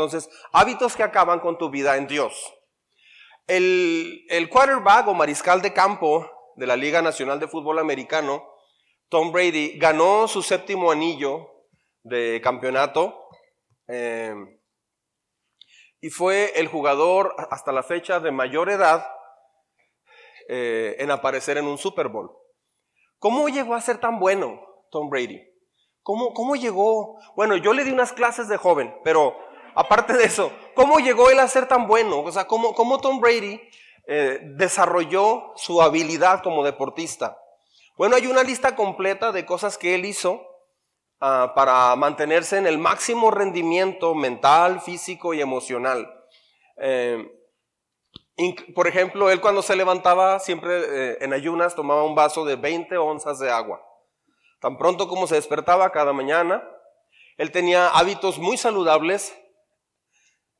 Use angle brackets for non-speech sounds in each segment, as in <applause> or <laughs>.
Entonces, hábitos que acaban con tu vida en Dios. El, quarterback o mariscal de campo de la Liga Nacional de Fútbol Americano, Tom Brady, ganó su séptimo anillo de campeonato eh, y fue el jugador hasta la fecha de mayor edad eh, en aparecer en un Super Bowl. ¿Cómo llegó a ser tan bueno Tom Brady? ¿Cómo, ¿Cómo llegó? Bueno, yo le di unas clases de joven, pero aparte de eso, ¿cómo llegó él a ser tan bueno? O sea, ¿cómo, cómo Tom Brady eh, desarrolló su habilidad como deportista? Bueno, hay una lista completa de cosas que él hizo Ah, para mantenerse en el máximo rendimiento mental, físico y emocional. Eh, por ejemplo, él cuando se levantaba siempre eh, en ayunas tomaba un vaso de 20 onzas de agua. Tan pronto como se despertaba cada mañana, él tenía hábitos muy saludables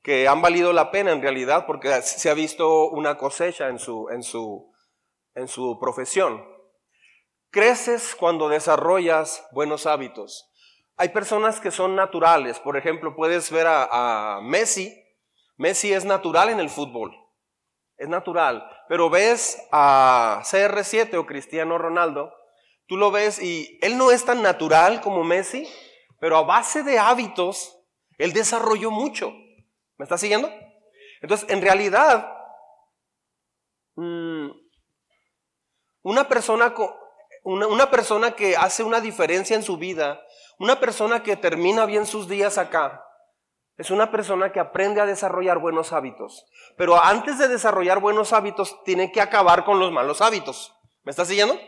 que han valido la pena en realidad porque se ha visto una cosecha en su, en su, en su profesión. Creces cuando desarrollas buenos hábitos. Hay personas que son naturales. Por ejemplo, puedes ver a, Messi. Messi es natural en el fútbol. Es natural. Pero ves a CR7 o Cristiano Ronaldo. Tú lo ves y él no es tan natural como Messi, pero a base de hábitos, él desarrolló mucho. ¿Me estás siguiendo? Entonces, en realidad, mm, una persona, una persona que hace una diferencia en su vida una persona que termina bien sus días acá es una persona que aprende a desarrollar buenos hábitos. Pero antes de desarrollar buenos hábitos, tiene que acabar con los malos hábitos. ¿Me estás siguiendo?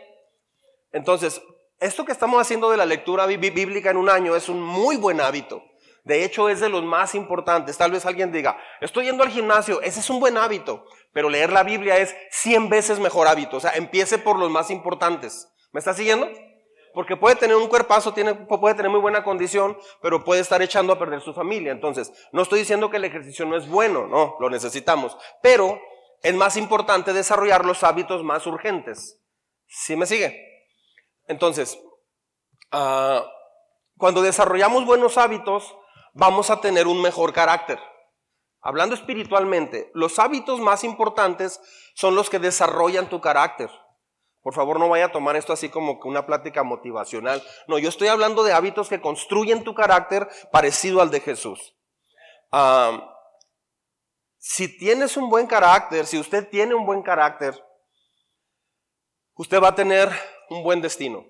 Entonces, esto que estamos haciendo de la lectura bíblica en un año es un muy buen hábito. De hecho, es de los más importantes. Tal vez alguien diga, estoy yendo al gimnasio, ese es un buen hábito, pero leer la Biblia es 100 veces mejor hábito. O sea, empiece por los más importantes. ¿Me estás siguiendo? Porque puede tener un cuerpazo, puede tener muy buena condición, pero puede estar echando a perder su familia. Entonces, no estoy diciendo que el ejercicio no es bueno, no, lo necesitamos. Pero es más importante desarrollar los hábitos más urgentes. ¿Sí me sigue? Entonces, ah, cuando desarrollamos buenos hábitos, vamos a tener un mejor carácter. Hablando espiritualmente, los hábitos más importantes son los que desarrollan tu carácter. Por favor, no vaya a tomar esto así como una plática motivacional. No, yo estoy hablando de hábitos que construyen tu carácter parecido al de Jesús. si tienes un buen carácter, si usted tiene un buen carácter, usted va a tener un buen destino.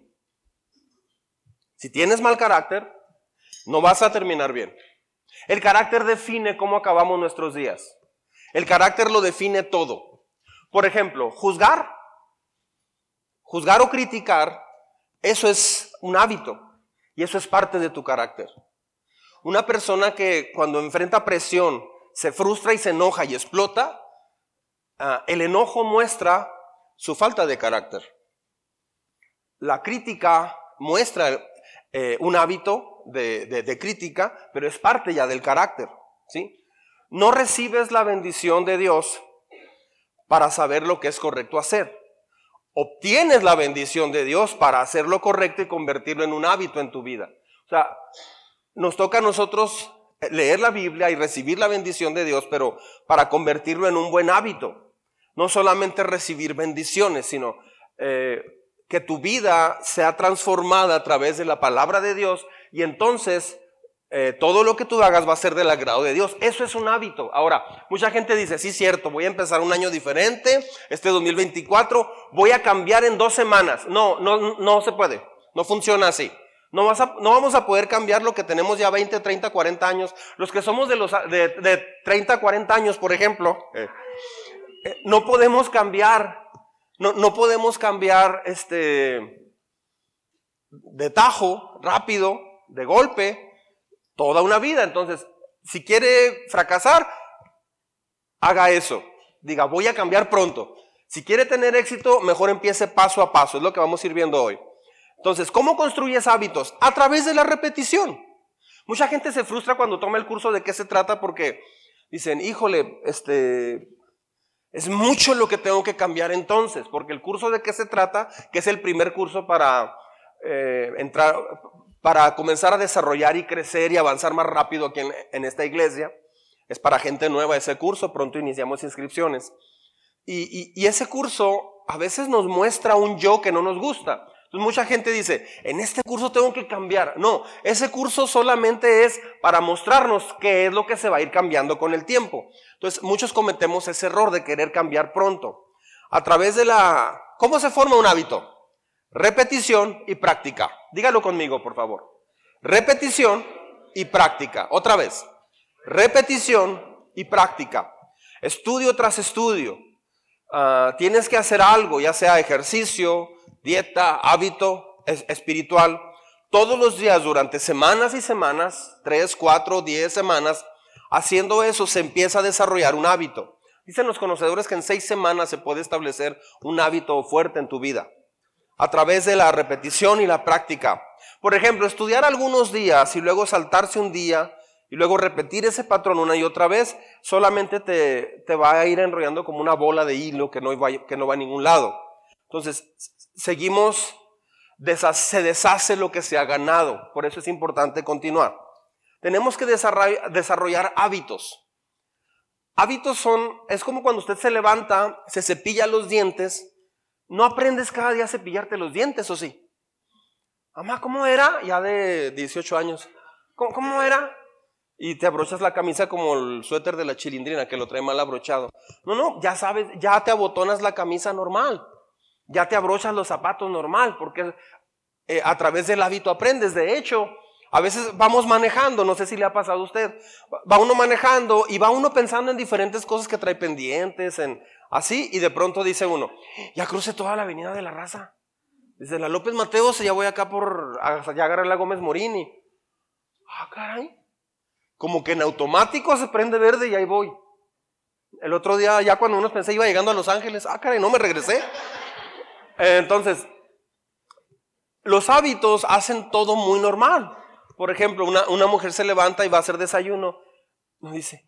Si tienes mal carácter, no vas a terminar bien. El carácter define cómo acabamos nuestros días. El carácter lo define todo. Por ejemplo, juzgar Juzgar o criticar, eso es un hábito y eso es parte de tu carácter. Una persona que cuando enfrenta presión se frustra y se enoja y explota, ah, el enojo muestra su falta de carácter. La crítica muestra eh, un hábito de, crítica, pero es parte ya del carácter. ¿sí? No recibes la bendición de Dios para saber lo que es correcto hacer obtienes la bendición de Dios para hacer lo correcto y convertirlo en un hábito en tu vida. O sea, nos toca a nosotros leer la Biblia y recibir la bendición de Dios, pero para convertirlo en un buen hábito. No solamente recibir bendiciones, sino eh, que tu vida sea transformada a través de la palabra de Dios y entonces eh, todo lo que tú hagas va a ser del agrado de Dios. Eso es un hábito. Ahora, mucha gente dice, sí, cierto, voy a empezar un año diferente, este 2024, voy a cambiar en dos semanas. No, no, no se puede. No funciona así. No, vas no vamos a poder cambiar lo que tenemos ya 20, 30, 40 años. Los que somos de, los, de, de 30, 40 años, por ejemplo, eh, eh, no podemos cambiar, no, no podemos cambiar este, de tajo, rápido, de golpe, toda una vida. Entonces, si quiere fracasar, haga eso. Diga, voy a cambiar pronto. Si quiere tener éxito, mejor empiece paso a paso. Es lo que vamos a ir viendo hoy. Entonces, ¿cómo construyes hábitos? A través de la repetición. Mucha gente se frustra cuando toma el curso de qué se trata porque dicen, híjole, este, es mucho lo que tengo que cambiar entonces, porque el curso de qué se trata, que es el primer curso para eh, entrar, para comenzar a desarrollar y crecer y avanzar más rápido aquí en, esta iglesia, Es para gente nueva ese curso, pronto iniciamos inscripciones. Y, ese curso a veces nos muestra un yo que no nos gusta. Entonces mucha gente dice, en este curso tengo que cambiar. No, ese curso solamente es para mostrarnos qué es lo que se va a ir cambiando con el tiempo. Entonces muchos cometemos ese error de querer cambiar pronto. A través de la... ¿Cómo se forma un hábito? Repetición y práctica. Dígalo conmigo, por favor. Repetición y práctica. Otra vez. Repetición y práctica. Estudio tras estudio. Ah, tienes que hacer algo, ya sea ejercicio, dieta, hábito espiritual, todos los días durante semanas y semanas, tres, cuatro, diez semanas, haciendo eso se empieza a desarrollar un hábito. Dicen los conocedores que en seis semanas se puede establecer un hábito fuerte en tu vida a través de la repetición y la práctica. Por ejemplo, estudiar algunos días y luego saltarse un día y luego repetir ese patrón una y otra vez, solamente te, te va a ir enrollando como una bola de hilo que no, va, que no va a ningún lado. Entonces, seguimos, se deshace lo que se ha ganado. Por eso es importante continuar. Tenemos que desarrollar, hábitos. Hábitos son, es como cuando usted se levanta, se cepilla los dientes, no aprendes cada día a cepillarte los dientes, ¿o sí? Mamá, ¿cómo era? Ya de 18 años. ¿Cómo, era? Y te abrochas la camisa como el suéter de la chilindrina que lo trae mal abrochado. No, no, ya sabes, ya te abotonas la camisa normal. Ya te abrochas los zapatos normal, porque eh, a través del hábito aprendes. De hecho, a veces vamos manejando, no sé si le ha pasado a usted, va uno manejando y va uno pensando en diferentes cosas que trae pendientes, en así, y de pronto dice uno, ya cruce toda la avenida de la raza. Desde la López Mateos ya voy acá por, ya agarré la Gómez Morini. Ah, caray. Como que en automático se prende verde y ahí voy. El otro día, ya cuando uno pensé iba llegando a Los Ángeles, ah, caray, no me regresé. Entonces, los hábitos hacen todo muy normal. Por ejemplo, una, una mujer se levanta y va a hacer desayuno. No dice,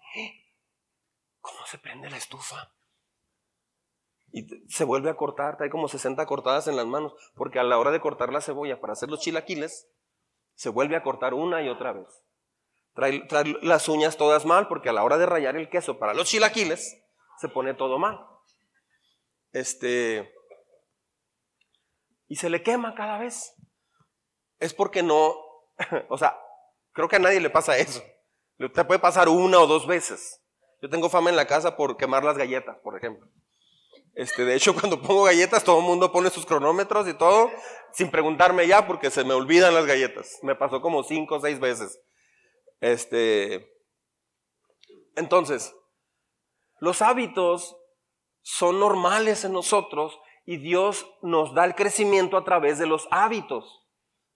¿cómo se prende la estufa? Y se vuelve a cortar, hay como 60 cortadas en las manos, porque a la hora de cortar la cebolla para hacer los chilaquiles, se vuelve a cortar una y otra vez. Trae, trae, las uñas todas mal, porque a la hora de rayar el queso para los chilaquiles, se pone todo mal. Este. Y se le quema cada vez. Es porque no, <laughs> o sea, creo que a nadie le pasa eso. Te puede pasar una o dos veces. Yo tengo fama en la casa por quemar las galletas, por ejemplo. Este, de hecho, <laughs> cuando pongo galletas, todo el mundo pone sus cronómetros y todo, sin preguntarme ya, porque se me olvidan las galletas. Me pasó como cinco o seis veces. Este, entonces, los hábitos son normales en nosotros y Dios nos da el crecimiento a través de los hábitos.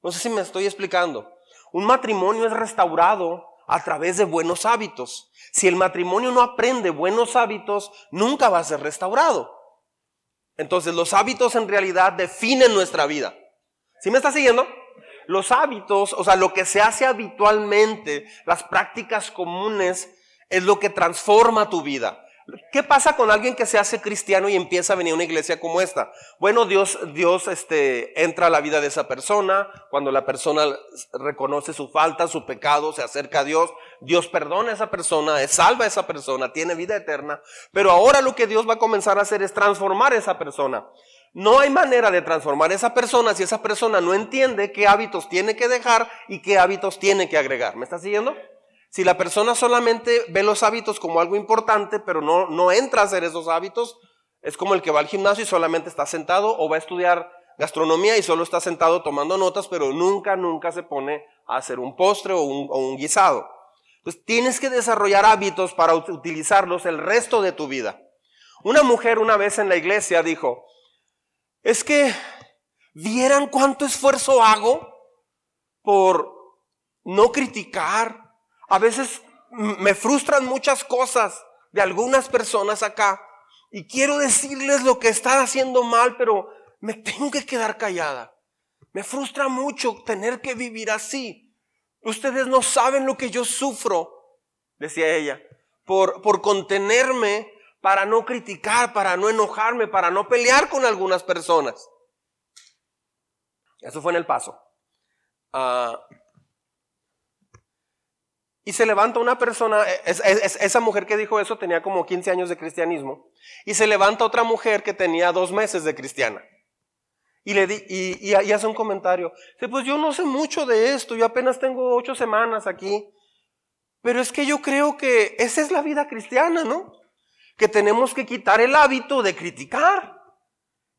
No sé si me estoy explicando. Un matrimonio es restaurado a través de buenos hábitos. Si el matrimonio no aprende buenos hábitos, nunca va a ser restaurado. Entonces los hábitos en realidad definen nuestra vida. ¿Sí me está siguiendo? Los hábitos, o sea, lo que se hace habitualmente, las prácticas comunes, es lo que transforma tu vida. ¿Qué pasa con alguien que se hace cristiano y empieza a venir a una iglesia como esta? Bueno, Dios, Dios este, entra a la vida de esa persona. Cuando la persona reconoce su falta, su pecado, se acerca a Dios. Dios perdona a esa persona, salva a esa persona, tiene vida eterna. Pero ahora lo que Dios va a comenzar a hacer es transformar a esa persona. No hay manera de transformar a esa persona si esa persona no entiende qué hábitos tiene que dejar y qué hábitos tiene que agregar. ¿Me está siguiendo? Si la persona solamente ve los hábitos como algo importante, pero no, no entra a hacer esos hábitos, es como el que va al gimnasio y solamente está sentado o va a estudiar gastronomía y solo está sentado tomando notas, pero nunca, nunca se pone a hacer un postre o un, o un guisado. Entonces tienes que desarrollar hábitos para utilizarlos el resto de tu vida. Una mujer una vez en la iglesia dijo, es que vieran cuánto esfuerzo hago por no criticar, a veces me frustran muchas cosas de algunas personas acá y quiero decirles lo que están haciendo mal, pero me tengo que quedar callada. Me frustra mucho tener que vivir así. Ustedes no saben lo que yo sufro, decía ella, por, por contenerme, para no criticar, para no enojarme, para no pelear con algunas personas. Eso fue en el paso. Ah, Y se levanta una persona, esa mujer que dijo eso tenía como 15 años de cristianismo, y se levanta otra mujer que tenía dos meses de cristiana. Y, le di, y, hace un comentario. Pues yo no sé mucho de esto, yo apenas tengo ocho semanas aquí. Pero es que yo creo que esa es la vida cristiana, ¿no? Que tenemos que quitar el hábito de criticar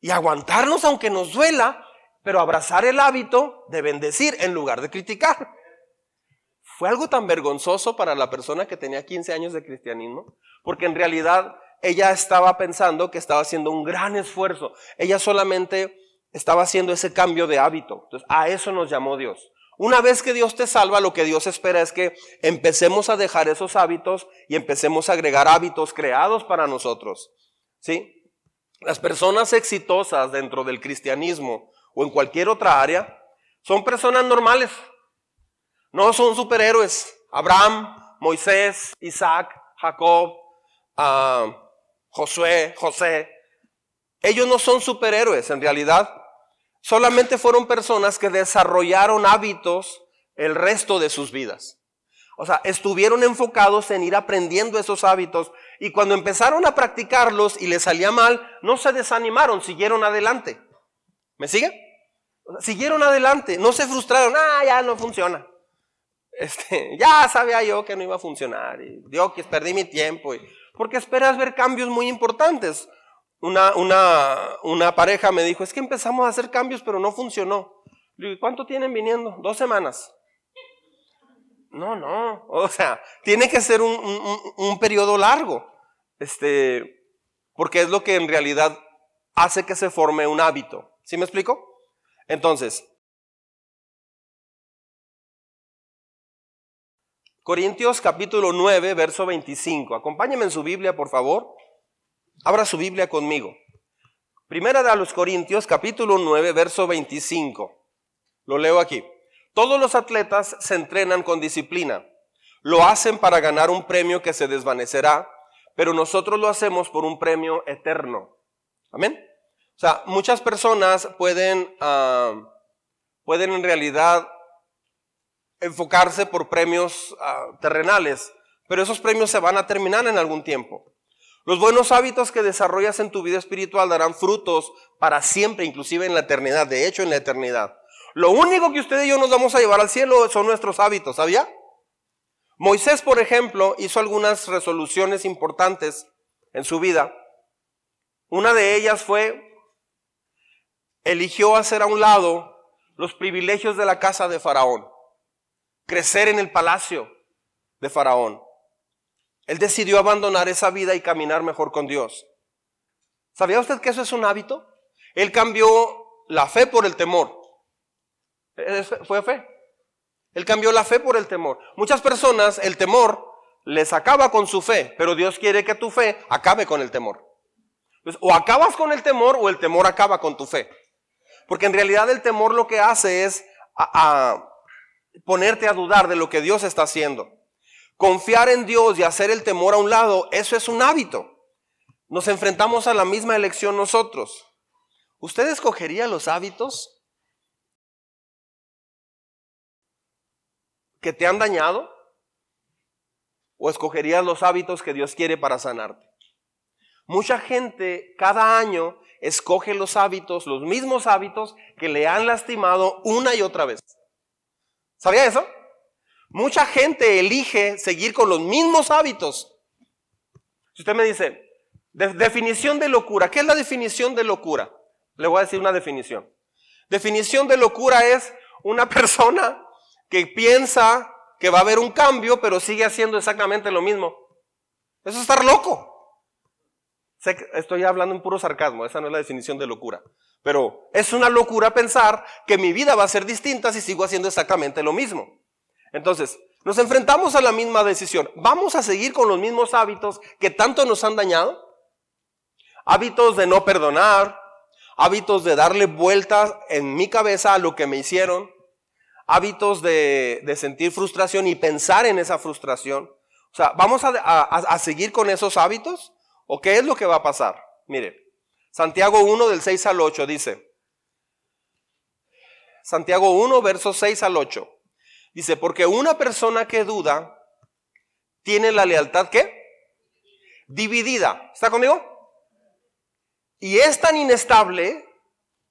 y aguantarnos aunque nos duela, pero abrazar el hábito de bendecir en lugar de criticar. Fue algo tan vergonzoso para la persona que tenía 15 años de cristianismo, porque en realidad ella estaba pensando que estaba haciendo un gran esfuerzo. Ella solamente estaba haciendo ese cambio de hábito. Entonces, a eso nos llamó Dios. Una vez que Dios te salva, lo que Dios espera es que empecemos a dejar esos hábitos y empecemos a agregar hábitos creados para nosotros. ¿Sí? Las personas exitosas dentro del cristianismo o en cualquier otra área son personas normales. No son superhéroes. Abraham, Moisés, Isaac, Jacob, ah, Josué, José. Ellos no son superhéroes en realidad. Solamente fueron personas que desarrollaron hábitos el resto de sus vidas. O sea, estuvieron enfocados en ir aprendiendo esos hábitos y cuando empezaron a practicarlos y les salía mal, no se desanimaron, siguieron adelante. ¿Me sigue? siguieron adelante, no se frustraron, ah, ya no funciona. Este, <laughs> ya sabía yo que no iba a funcionar y Dios que perdí mi tiempo. porque esperas ver cambios muy importantes. Una, una, una pareja me dijo, es que empezamos a hacer cambios, pero no funcionó. Le digo, ¿cuánto tienen viniendo? Dos semanas. No, no, o sea, tiene que ser un, un, periodo largo, este, porque es lo que en realidad hace que se forme un hábito. ¿Sí me explico? Entonces, Corintios capítulo 9, verso 25. Acompáñenme en su Biblia, por favor. Abra su Biblia conmigo. Primera de los Corintios, capítulo 9, verso 25. Lo leo aquí. Todos los atletas se entrenan con disciplina. Lo hacen para ganar un premio que se desvanecerá, pero nosotros lo hacemos por un premio eterno. Amén. O sea, muchas personas pueden, ah, pueden en realidad enfocarse por premios ah, terrenales, pero esos premios se van a terminar en algún tiempo. Los buenos hábitos que desarrollas en tu vida espiritual darán frutos para siempre, inclusive en la eternidad, de hecho en la eternidad. Lo único que usted y yo nos vamos a llevar al cielo son nuestros hábitos, ¿sabía? Moisés, por ejemplo, hizo algunas resoluciones importantes en su vida. Una de ellas fue, eligió hacer a un lado los privilegios de la casa de Faraón, crecer en el palacio de Faraón. Él decidió abandonar esa vida y caminar mejor con Dios. ¿Sabía usted que eso es un hábito? Él cambió la fe por el temor. Fue fe. Él cambió la fe por el temor. Muchas personas el temor les acaba con su fe, pero Dios quiere que tu fe acabe con el temor. o acabas con el temor o el temor acaba con tu fe. Porque en realidad el temor lo que hace es ponerte a dudar de lo que Dios está haciendo. Confiar en Dios y hacer el temor a un lado, eso es un hábito. Nos enfrentamos a la misma elección nosotros. ¿Usted escogería los hábitos que te han dañado? ¿O escogerías los hábitos que Dios quiere para sanarte? Mucha gente cada año escoge los hábitos, los mismos hábitos que le han lastimado una y otra vez. ¿Sabía eso? Mucha gente elige seguir con los mismos hábitos. Si usted me dice, definición de locura, ¿qué es la definición de locura? Le voy a decir una definición. Definición de locura es una <laughs> persona que piensa que va a haber un cambio, pero sigue haciendo exactamente lo mismo. Eso es estar loco. estoy hablando en puro sarcasmo, esa no es la definición de locura. Pero es una locura pensar que mi vida va a ser distinta si sigo haciendo exactamente lo mismo. Entonces, nos enfrentamos a la misma decisión. ¿Vamos a seguir con los mismos hábitos que tanto nos han dañado? Hábitos de no perdonar, hábitos de darle vueltas en mi cabeza a lo que me hicieron, hábitos de, sentir frustración y pensar en esa frustración. O sea, ¿vamos a, a seguir con esos hábitos? ¿O qué es lo que va a pasar? Mire, Santiago 1 del 6 al 8 dice, Santiago 1, versos 6 al 8. Dice, porque una persona que duda tiene la lealtad ¿qué? Dividida. ¿Está conmigo? Y es tan inestable,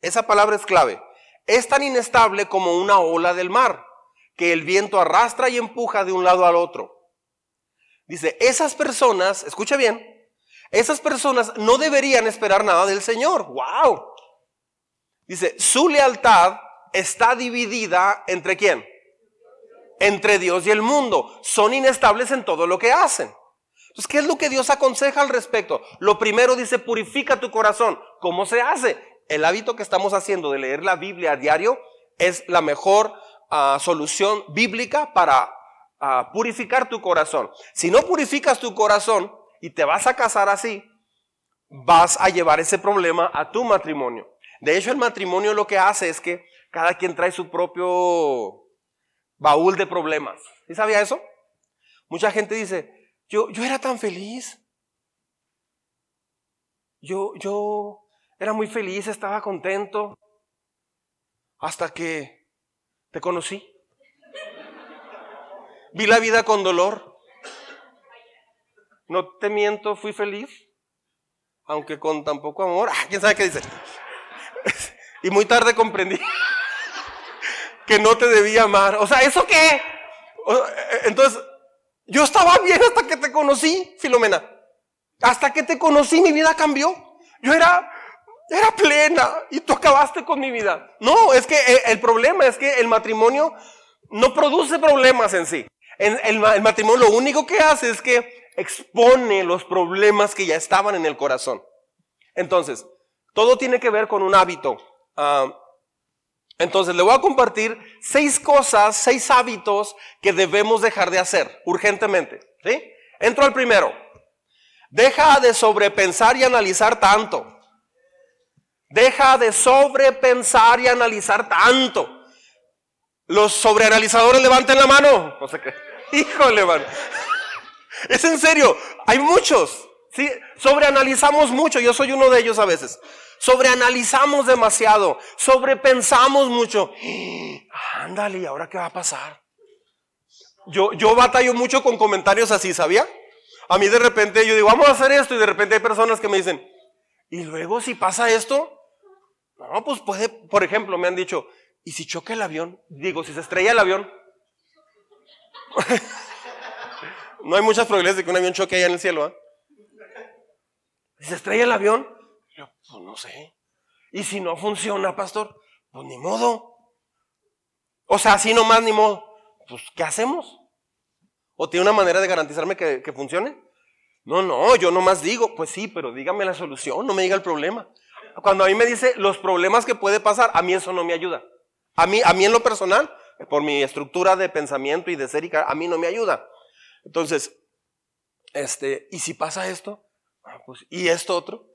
esa palabra es clave, es tan inestable como una ola del mar, que el viento arrastra y empuja de un lado al otro. Dice, esas personas, escucha bien, esas personas no deberían esperar nada del Señor. ¡Wow! Dice, su lealtad está dividida entre quién? Entre Dios y el mundo. Son inestables en todo lo que hacen. Entonces, ¿qué es lo que Dios aconseja al respecto? Lo primero dice, purifica tu corazón. ¿Cómo se hace? El hábito que estamos haciendo de leer la Biblia a diario es la mejor ah, solución bíblica para a purificar tu corazón. Si no purificas tu corazón y te vas a casar así, vas a llevar ese problema a tu matrimonio. De hecho, el matrimonio lo que hace es que cada quien trae su propio baúl de problemas. ¿Sí sabía eso? Mucha gente dice, yo, yo era tan feliz. Yo, yo era muy feliz, estaba contento. Hasta que te conocí. Vi la vida con dolor. No te miento, fui feliz. Aunque con tan poco amor. <laughs> Ah, ¿Quién sabe qué dice? <laughs> Y muy tarde comprendí <laughs> que no te debía amar. O sea, ¿eso qué? Entonces, yo estaba bien hasta que te conocí, Filomena. Hasta que te conocí, mi vida cambió. Yo era, era plena y tú acabaste con mi vida. No, es que eh, el problema es que el matrimonio no produce problemas en sí el, matrimonio lo único que hace es que expone los problemas que ya estaban en el corazón. Entonces, todo tiene que ver con un hábito. Ah, entonces, le voy a compartir seis cosas, seis hábitos que debemos dejar de hacer urgentemente. ¿sí? Entro al primero. Deja de sobrepensar y analizar tanto. Deja de sobrepensar y analizar tanto. Los sobreanalizadores levanten la mano. No sé qué. <laughs> Híjole, man. Es en serio, hay muchos. ¿sí? Sobreanalizamos mucho, yo soy uno de ellos a veces. Sobreanalizamos demasiado, sobrepensamos mucho. <gasps> Ándale, ¿y ahora qué va a pasar? Yo, yo batallo mucho con comentarios así, ¿sabía? A mí de repente yo digo, vamos a hacer esto, y de repente hay personas que me dicen, ¿y luego si pasa esto? No, pues puede, por ejemplo, me han dicho, ¿y si choca el avión? Digo, si se estrella el avión, <laughs> no hay muchas probabilidades de que un avión choque allá en el cielo. ¿eh? ¿Se estrella el avión? Yo, pues no sé. ¿Y si no funciona, pastor? Pues ni modo. O sea, así nomás ni modo. Pues, ¿qué hacemos? ¿O tiene una manera de garantizarme que, que funcione? No, no, yo nomás digo, pues sí, pero dígame la solución, no me diga el problema. Cuando a mí me dice los problemas que puede pasar, a mí eso no me ayuda. A mí, a mí en lo personal, por mi estructura de pensamiento y de ser, a mí no me ayuda. Entonces, este, ¿y si pasa esto? Ah, pues, ¿Y esto otro?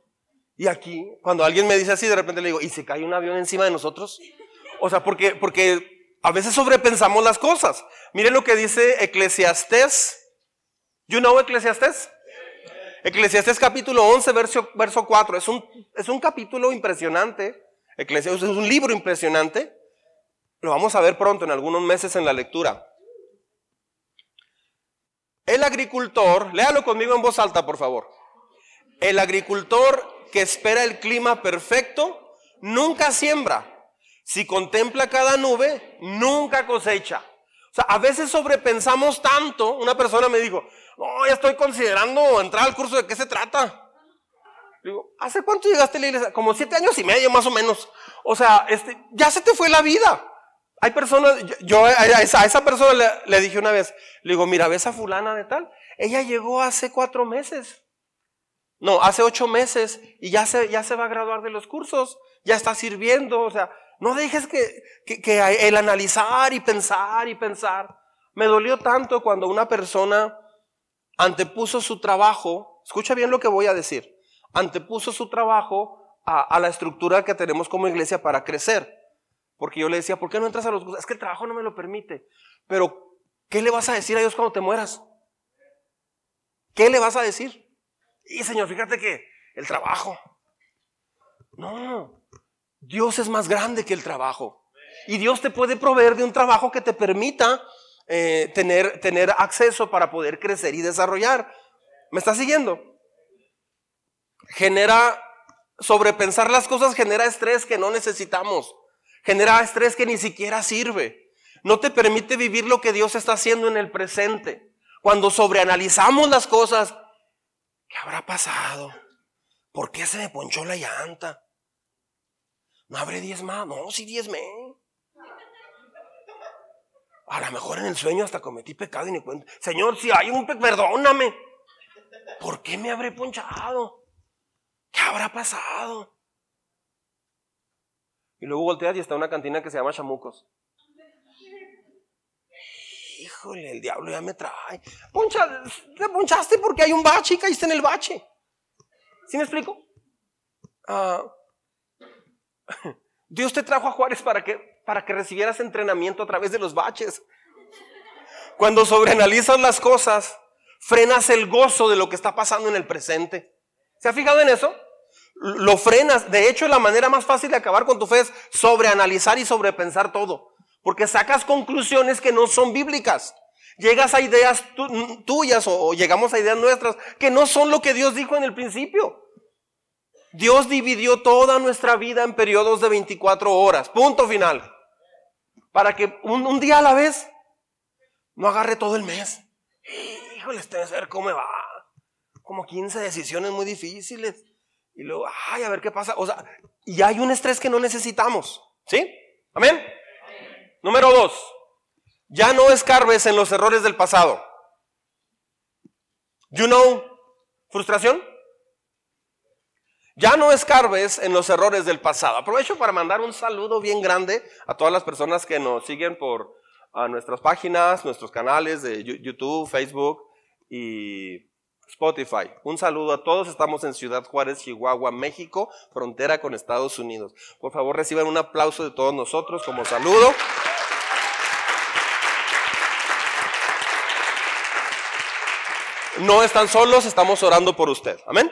Y aquí, cuando alguien me dice así, de repente le digo, ¿y se cae un avión encima de nosotros? O sea, porque, porque a veces sobrepensamos las cosas. Miren lo que dice Eclesiastés. You know Eclesiastés? Eclesiastés capítulo 11, verso, verso 4. Es un, es un capítulo impresionante. Eclesiastés es un libro impresionante. Lo vamos a ver pronto, en algunos meses en la lectura. El agricultor, léalo conmigo en voz alta, por favor. El agricultor que espera el clima perfecto nunca siembra. Si contempla cada nube, nunca cosecha. O sea, a veces sobrepensamos tanto. Una persona me dijo, no, ya estoy considerando entrar al curso de qué se trata. Digo, ¿hace cuánto llegaste a la iglesia? Como siete años y medio más o menos. O sea, este, ya se te fue la vida. Hay personas, yo, a, esa, persona le, dije una vez, le digo, mira, ¿ves a fulana de tal? Ella llegó hace cuatro meses. No, hace ocho meses y ya se, ya se va a graduar de los cursos, ya está sirviendo, o sea, no dejes que, que el analizar y pensar y pensar. Me dolió tanto cuando una persona antepuso su trabajo, escucha bien lo que voy a decir, antepuso su trabajo a, a la estructura que tenemos como iglesia para crecer. Porque yo le decía, ¿por qué no entras a los cursos? Es que el trabajo no me lo permite. Pero, ¿qué le vas a decir a Dios cuando te mueras? ¿Qué le vas a decir? Y Señor, fíjate que el trabajo. No, Dios es más grande que el trabajo. Y Dios te puede proveer de un trabajo que te permita eh, tener, tener acceso para poder crecer y desarrollar. ¿Me está siguiendo? Genera, sobrepensar las cosas genera estrés que no necesitamos. Genera estrés que ni siquiera sirve. No te permite vivir lo que Dios está haciendo en el presente. Cuando sobreanalizamos las cosas, ¿qué habrá pasado? ¿Por qué se me ponchó la llanta? ¿No habré más? No, sí diezmé. A lo mejor en el sueño hasta cometí pecado y ni cuenta. Señor, si hay un pecado, perdóname. ¿Por qué me habré ponchado? ¿Qué habrá pasado? Y luego volteas y está una cantina que se llama Chamucos. Híjole, el diablo ya me trae. Poncha, te ponchaste porque hay un bache y caíste en el bache. ¿Sí me explico? Ah, <laughs> Dios te trajo a Juárez para que para que recibieras entrenamiento a través de los baches. Cuando sobreanalizas las cosas, frenas el gozo de lo que está pasando en el presente. ¿Se ha fijado en eso? Lo frenas. De hecho, la manera más fácil de acabar con tu fe es sobreanalizar y sobrepensar todo. Porque sacas conclusiones que no son bíblicas. Llegas a ideas tuyas o llegamos a ideas nuestras que no son lo que Dios dijo en el principio. Dios dividió toda nuestra vida en periodos de 24 horas. Punto final para que un, día a la vez no agarre todo el mes. Híjole, este a ver cómo va. Como 15 decisiones muy difíciles. Y luego, ay, a ver qué pasa. O sea, y hay un estrés que no necesitamos. ¿Sí? Amén. Número dos, ya no escarbes en los errores del pasado. You know, frustración. Ya no escarbes en los errores del pasado. Aprovecho para mandar un saludo bien grande a todas las personas que nos siguen por nuestras páginas, nuestros canales de YouTube, Facebook y Spotify. Un saludo a todos. Estamos en Ciudad Juárez, Chihuahua, México, frontera con Estados Unidos. Por favor, reciban un aplauso de todos nosotros como saludo. No están solos, estamos orando por usted. Amén.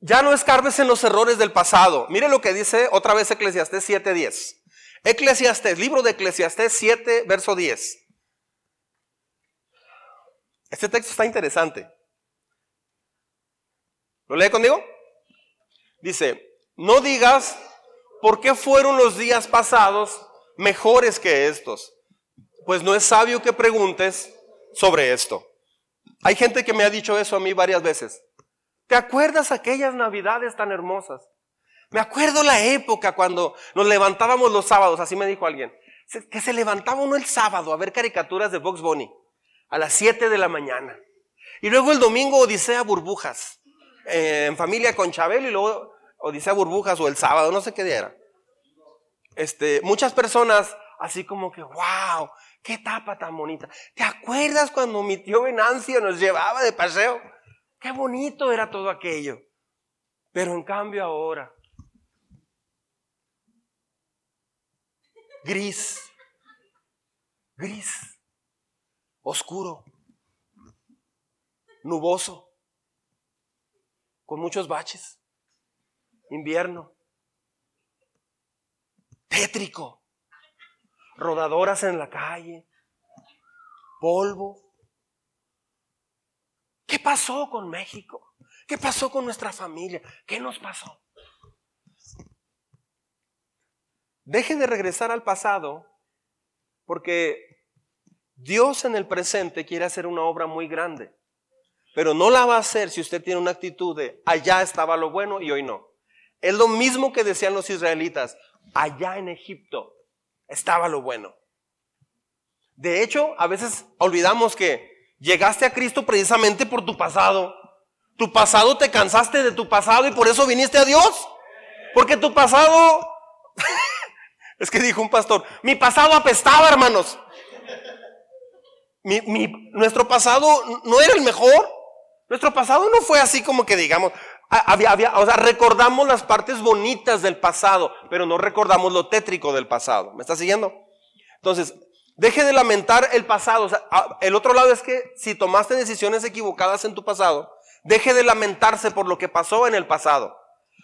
Ya no escarbes en los errores del pasado. Mire lo que dice otra vez Eclesiastés 7:10. Eclesiastés, libro de Eclesiastés 7, verso 10. Este texto está interesante. ¿Lo lee conmigo? Dice, no digas por qué fueron los días pasados mejores que estos, pues no es sabio que preguntes sobre esto. Hay gente que me ha dicho eso a mí varias veces. ¿Te acuerdas aquellas navidades tan hermosas? Me acuerdo la época cuando nos levantábamos los sábados, así me dijo alguien, que se levantaba uno el sábado a ver caricaturas de Box Bunny a las 7 de la mañana. Y luego el domingo Odisea Burbujas, eh, en familia con Chabel y luego Odisea Burbujas o el sábado, no sé qué día era. Este, muchas personas así como que, wow, qué etapa tan bonita. ¿Te acuerdas cuando mi tío Venancio nos llevaba de paseo? Qué bonito era todo aquello. Pero en cambio ahora, gris, gris, oscuro, nuboso, con muchos baches, invierno, tétrico, rodadoras en la calle, polvo, ¿Qué pasó con México? ¿Qué pasó con nuestra familia? ¿Qué nos pasó? Deje de regresar al pasado porque Dios en el presente quiere hacer una obra muy grande. Pero no la va a hacer si usted tiene una actitud de allá estaba lo bueno y hoy no. Es lo mismo que decían los israelitas, allá en Egipto estaba lo bueno. De hecho, a veces olvidamos que Llegaste a Cristo precisamente por tu pasado. Tu pasado te cansaste de tu pasado y por eso viniste a Dios. Porque tu pasado, <laughs> es que dijo un pastor, mi pasado apestaba, hermanos. Nuestro pasado no era el mejor. Nuestro pasado no fue así como que digamos, había, había, o sea, recordamos las partes bonitas del pasado, pero no recordamos lo tétrico del pasado. ¿Me está siguiendo? Entonces, Deje de lamentar el pasado. el otro lado es que si tomaste decisiones equivocadas en tu pasado, deje de lamentarse por lo que pasó en el pasado.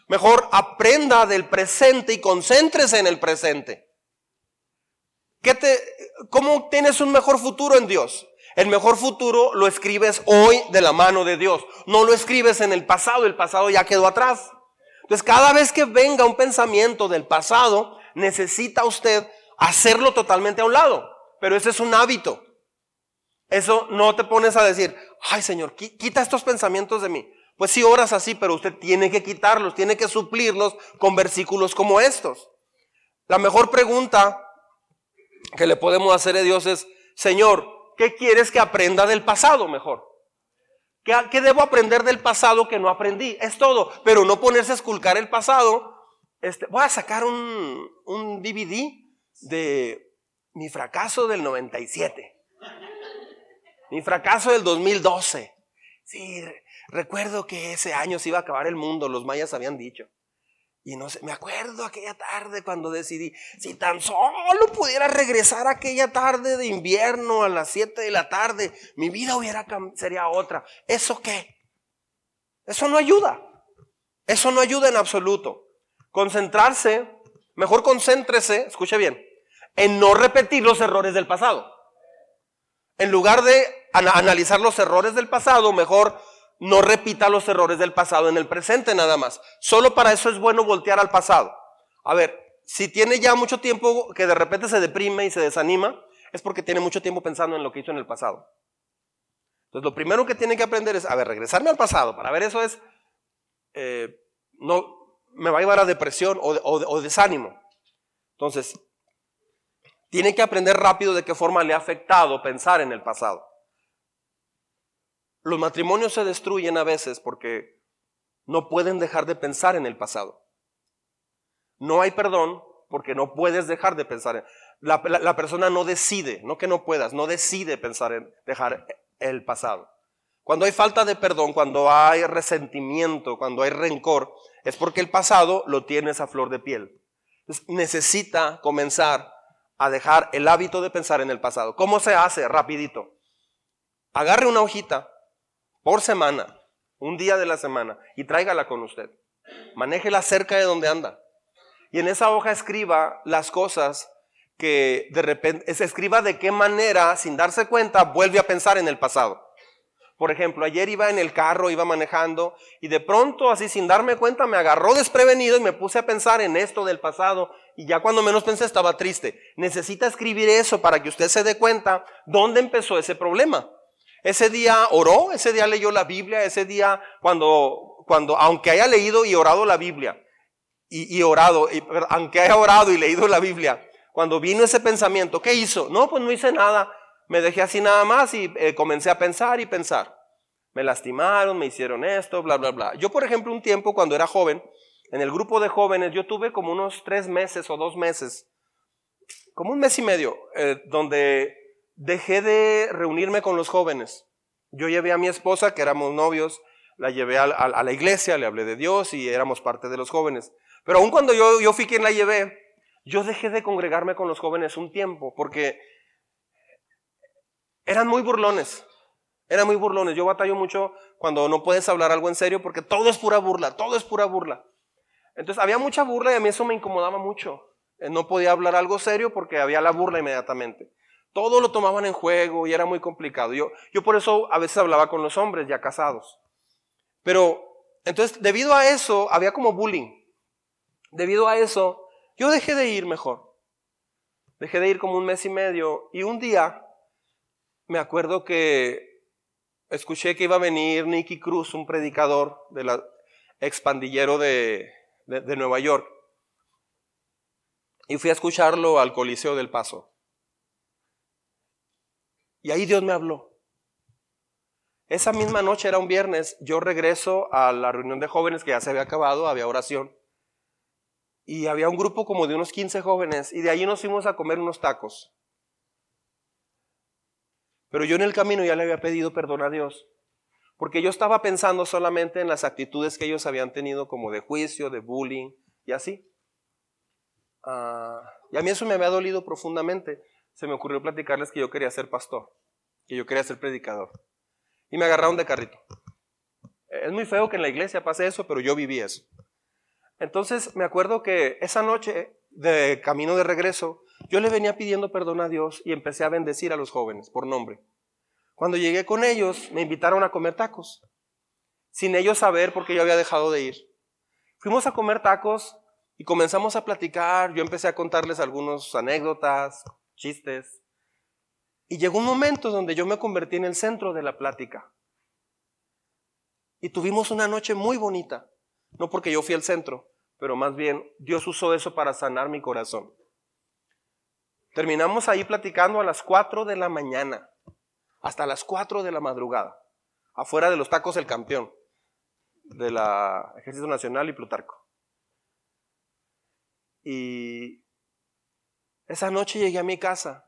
Mejor aprenda del presente y concéntrese en el presente. ¿Qué te, ¿Cómo tienes un mejor futuro en Dios? El mejor futuro lo escribes hoy de la mano de Dios. No lo escribes en el pasado, el pasado ya quedó atrás. Entonces, cada vez que venga un pensamiento del pasado, necesita usted hacerlo totalmente a un lado. Pero ese es un hábito. Eso no te pones a decir, ay Señor, quita estos pensamientos de mí. Pues sí, oras así, pero usted tiene que quitarlos, tiene que suplirlos con versículos como estos. La mejor pregunta que le podemos hacer a Dios es, Señor, ¿qué quieres que aprenda del pasado mejor? ¿Qué, debo aprender del pasado que no aprendí? Es todo, pero no ponerse a esculcar el pasado. Este, voy a sacar un, un DVD de mi fracaso del 97, mi fracaso del 2012. Sí, recuerdo que ese año se iba a acabar el mundo, los mayas habían dicho. Y no sé, me acuerdo aquella tarde cuando decidí, si tan solo pudiera regresar aquella tarde de invierno a las 7 de la tarde, mi vida hubiera sería otra. ¿Eso qué? Eso no ayuda. Eso no ayuda en absoluto. Concentrarse, mejor concéntrese, escuche bien, en no repetir los errores del pasado. En lugar de analizar los errores del pasado, mejor no repita los errores del pasado en el presente nada más. Solo para eso es bueno voltear al pasado. A ver, si tiene ya mucho tiempo que de repente se deprime y se desanima, es porque tiene mucho tiempo pensando en lo que hizo en el pasado. Entonces, lo primero que tiene que aprender es, a ver, regresarme al pasado. Para ver eso es, eh, no, me va a llevar a depresión o, o desánimo. Entonces, tiene que aprender rápido de qué forma le ha afectado pensar en el pasado. Los matrimonios se destruyen a veces porque no pueden dejar de pensar en el pasado. No hay perdón porque no puedes dejar de pensar. En, la, persona no decide, no que no puedas, no decide pensar en dejar el pasado. Cuando hay falta de perdón, cuando hay resentimiento, cuando hay rencor, es porque el pasado lo tienes a flor de piel. necesita comenzar a dejar el hábito de pensar en el pasado. ¿Cómo se hace? Rapidito. Agarre una hojita, por semana, un día de la semana, y tráigala con usted. Manéjela cerca de donde anda. Y en esa hoja escriba las cosas que de repente, se escriba de qué manera, sin darse cuenta, vuelve a pensar en el pasado. Por ejemplo, ayer iba en el carro, iba manejando, y de pronto, así sin darme cuenta, me agarró desprevenido y me puse a pensar en esto del pasado, y ya cuando menos pensé estaba triste. Necesita escribir eso para que usted se dé cuenta dónde empezó ese problema. Ese día oró, ese día leyó la Biblia, ese día cuando, cuando aunque haya leído y orado la Biblia, y, orado, y, aunque haya orado y leído la Biblia, cuando vino ese pensamiento, ¿qué hizo? No, pues no hice nada, me dejé así nada más y eh, comencé a pensar y pensar. Me lastimaron, me hicieron esto, bla, bla, bla. Yo, por ejemplo, un tiempo cuando era joven, en el grupo de jóvenes, yo tuve como unos tres meses o dos meses, como un mes y medio, eh, donde dejé de reunirme con los jóvenes. Yo llevé a mi esposa, que éramos novios, la llevé a, la iglesia, le hablé de Dios y éramos parte de los jóvenes. Pero aun cuando yo, yo fui quien la llevé, yo dejé de congregarme con los jóvenes un tiempo, porque eran muy burlones. Eran muy burlones. Yo batallo mucho cuando no puedes hablar algo en serio, porque todo es pura burla, todo es pura burla. Entonces había mucha burla y a mí eso me incomodaba mucho. Eh, no podía hablar algo serio porque había la burla inmediatamente. Todo lo tomaban en juego y era muy complicado. Yo, yo por eso a veces hablaba con los hombres ya casados. Pero entonces, debido a eso, había como bullying. Debido a eso, yo dejé de ir mejor. Dejé de ir como un mes y medio. Y un día, me acuerdo que escuché que iba a venir Nicky Cruz, un predicador de la expandillero de, de Nueva York. Y fui a escucharlo al Coliseo del Paso. Y ahí Dios me habló. Esa misma noche, era un viernes, yo regreso a la reunión de jóvenes que ya se había acabado, había oración. Y había un grupo como de unos 15 jóvenes y de ahí nos fuimos a comer unos tacos. Pero yo en el camino ya le había pedido perdón a Dios, porque yo estaba pensando solamente en las actitudes que ellos habían tenido como de juicio, de bullying y así. Ah, y a mí eso me había dolido profundamente se me ocurrió platicarles que yo quería ser pastor, que yo quería ser predicador. Y me agarraron de carrito. Es muy feo que en la iglesia pase eso, pero yo viví eso. Entonces me acuerdo que esa noche de camino de regreso, yo le venía pidiendo perdón a Dios y empecé a bendecir a los jóvenes por nombre. Cuando llegué con ellos, me invitaron a comer tacos, sin ellos saber porque yo había dejado de ir. Fuimos a comer tacos y comenzamos a platicar, yo empecé a contarles algunas anécdotas, chistes, y llegó un momento donde yo me convertí en el centro de la plática. Y tuvimos una noche muy bonita, no porque yo fui el centro, pero más bien Dios usó eso para sanar mi corazón. Terminamos ahí platicando a las 4 de la mañana, hasta las 4 de la madrugada, afuera de los tacos El Campeón, de la Ejército Nacional y Plutarco. Y esa noche llegué a mi casa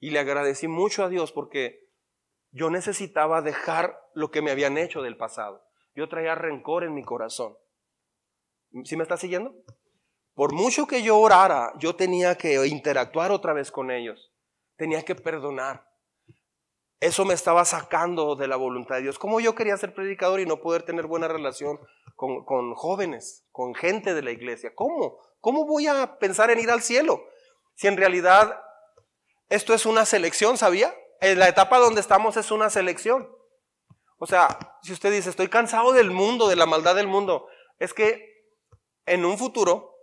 y le agradecí mucho a Dios porque yo necesitaba dejar lo que me habían hecho del pasado. Yo traía rencor en mi corazón. ¿Sí me está siguiendo? Por mucho que yo orara, yo tenía que interactuar otra vez con ellos. Tenía que perdonar. Eso me estaba sacando de la voluntad de Dios. ¿Cómo yo quería ser predicador y no poder tener buena relación con, con jóvenes, con gente de la iglesia? ¿Cómo? ¿Cómo voy a pensar en ir al cielo? Si en realidad esto es una selección, ¿sabía? En la etapa donde estamos es una selección. O sea, si usted dice, estoy cansado del mundo, de la maldad del mundo, es que en un futuro,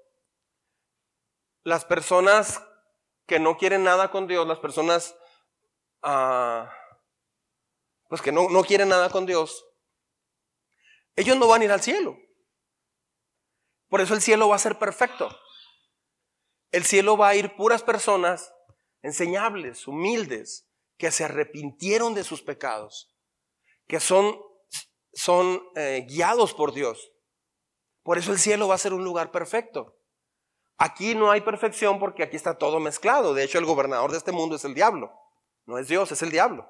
las personas que no quieren nada con Dios, las personas ah, pues que no, no quieren nada con Dios, ellos no van a ir al cielo. Por eso el cielo va a ser perfecto. El cielo va a ir puras personas enseñables, humildes, que se arrepintieron de sus pecados, que son, son eh, guiados por Dios. Por eso el cielo va a ser un lugar perfecto. Aquí no hay perfección porque aquí está todo mezclado. De hecho, el gobernador de este mundo es el diablo. No es Dios, es el diablo.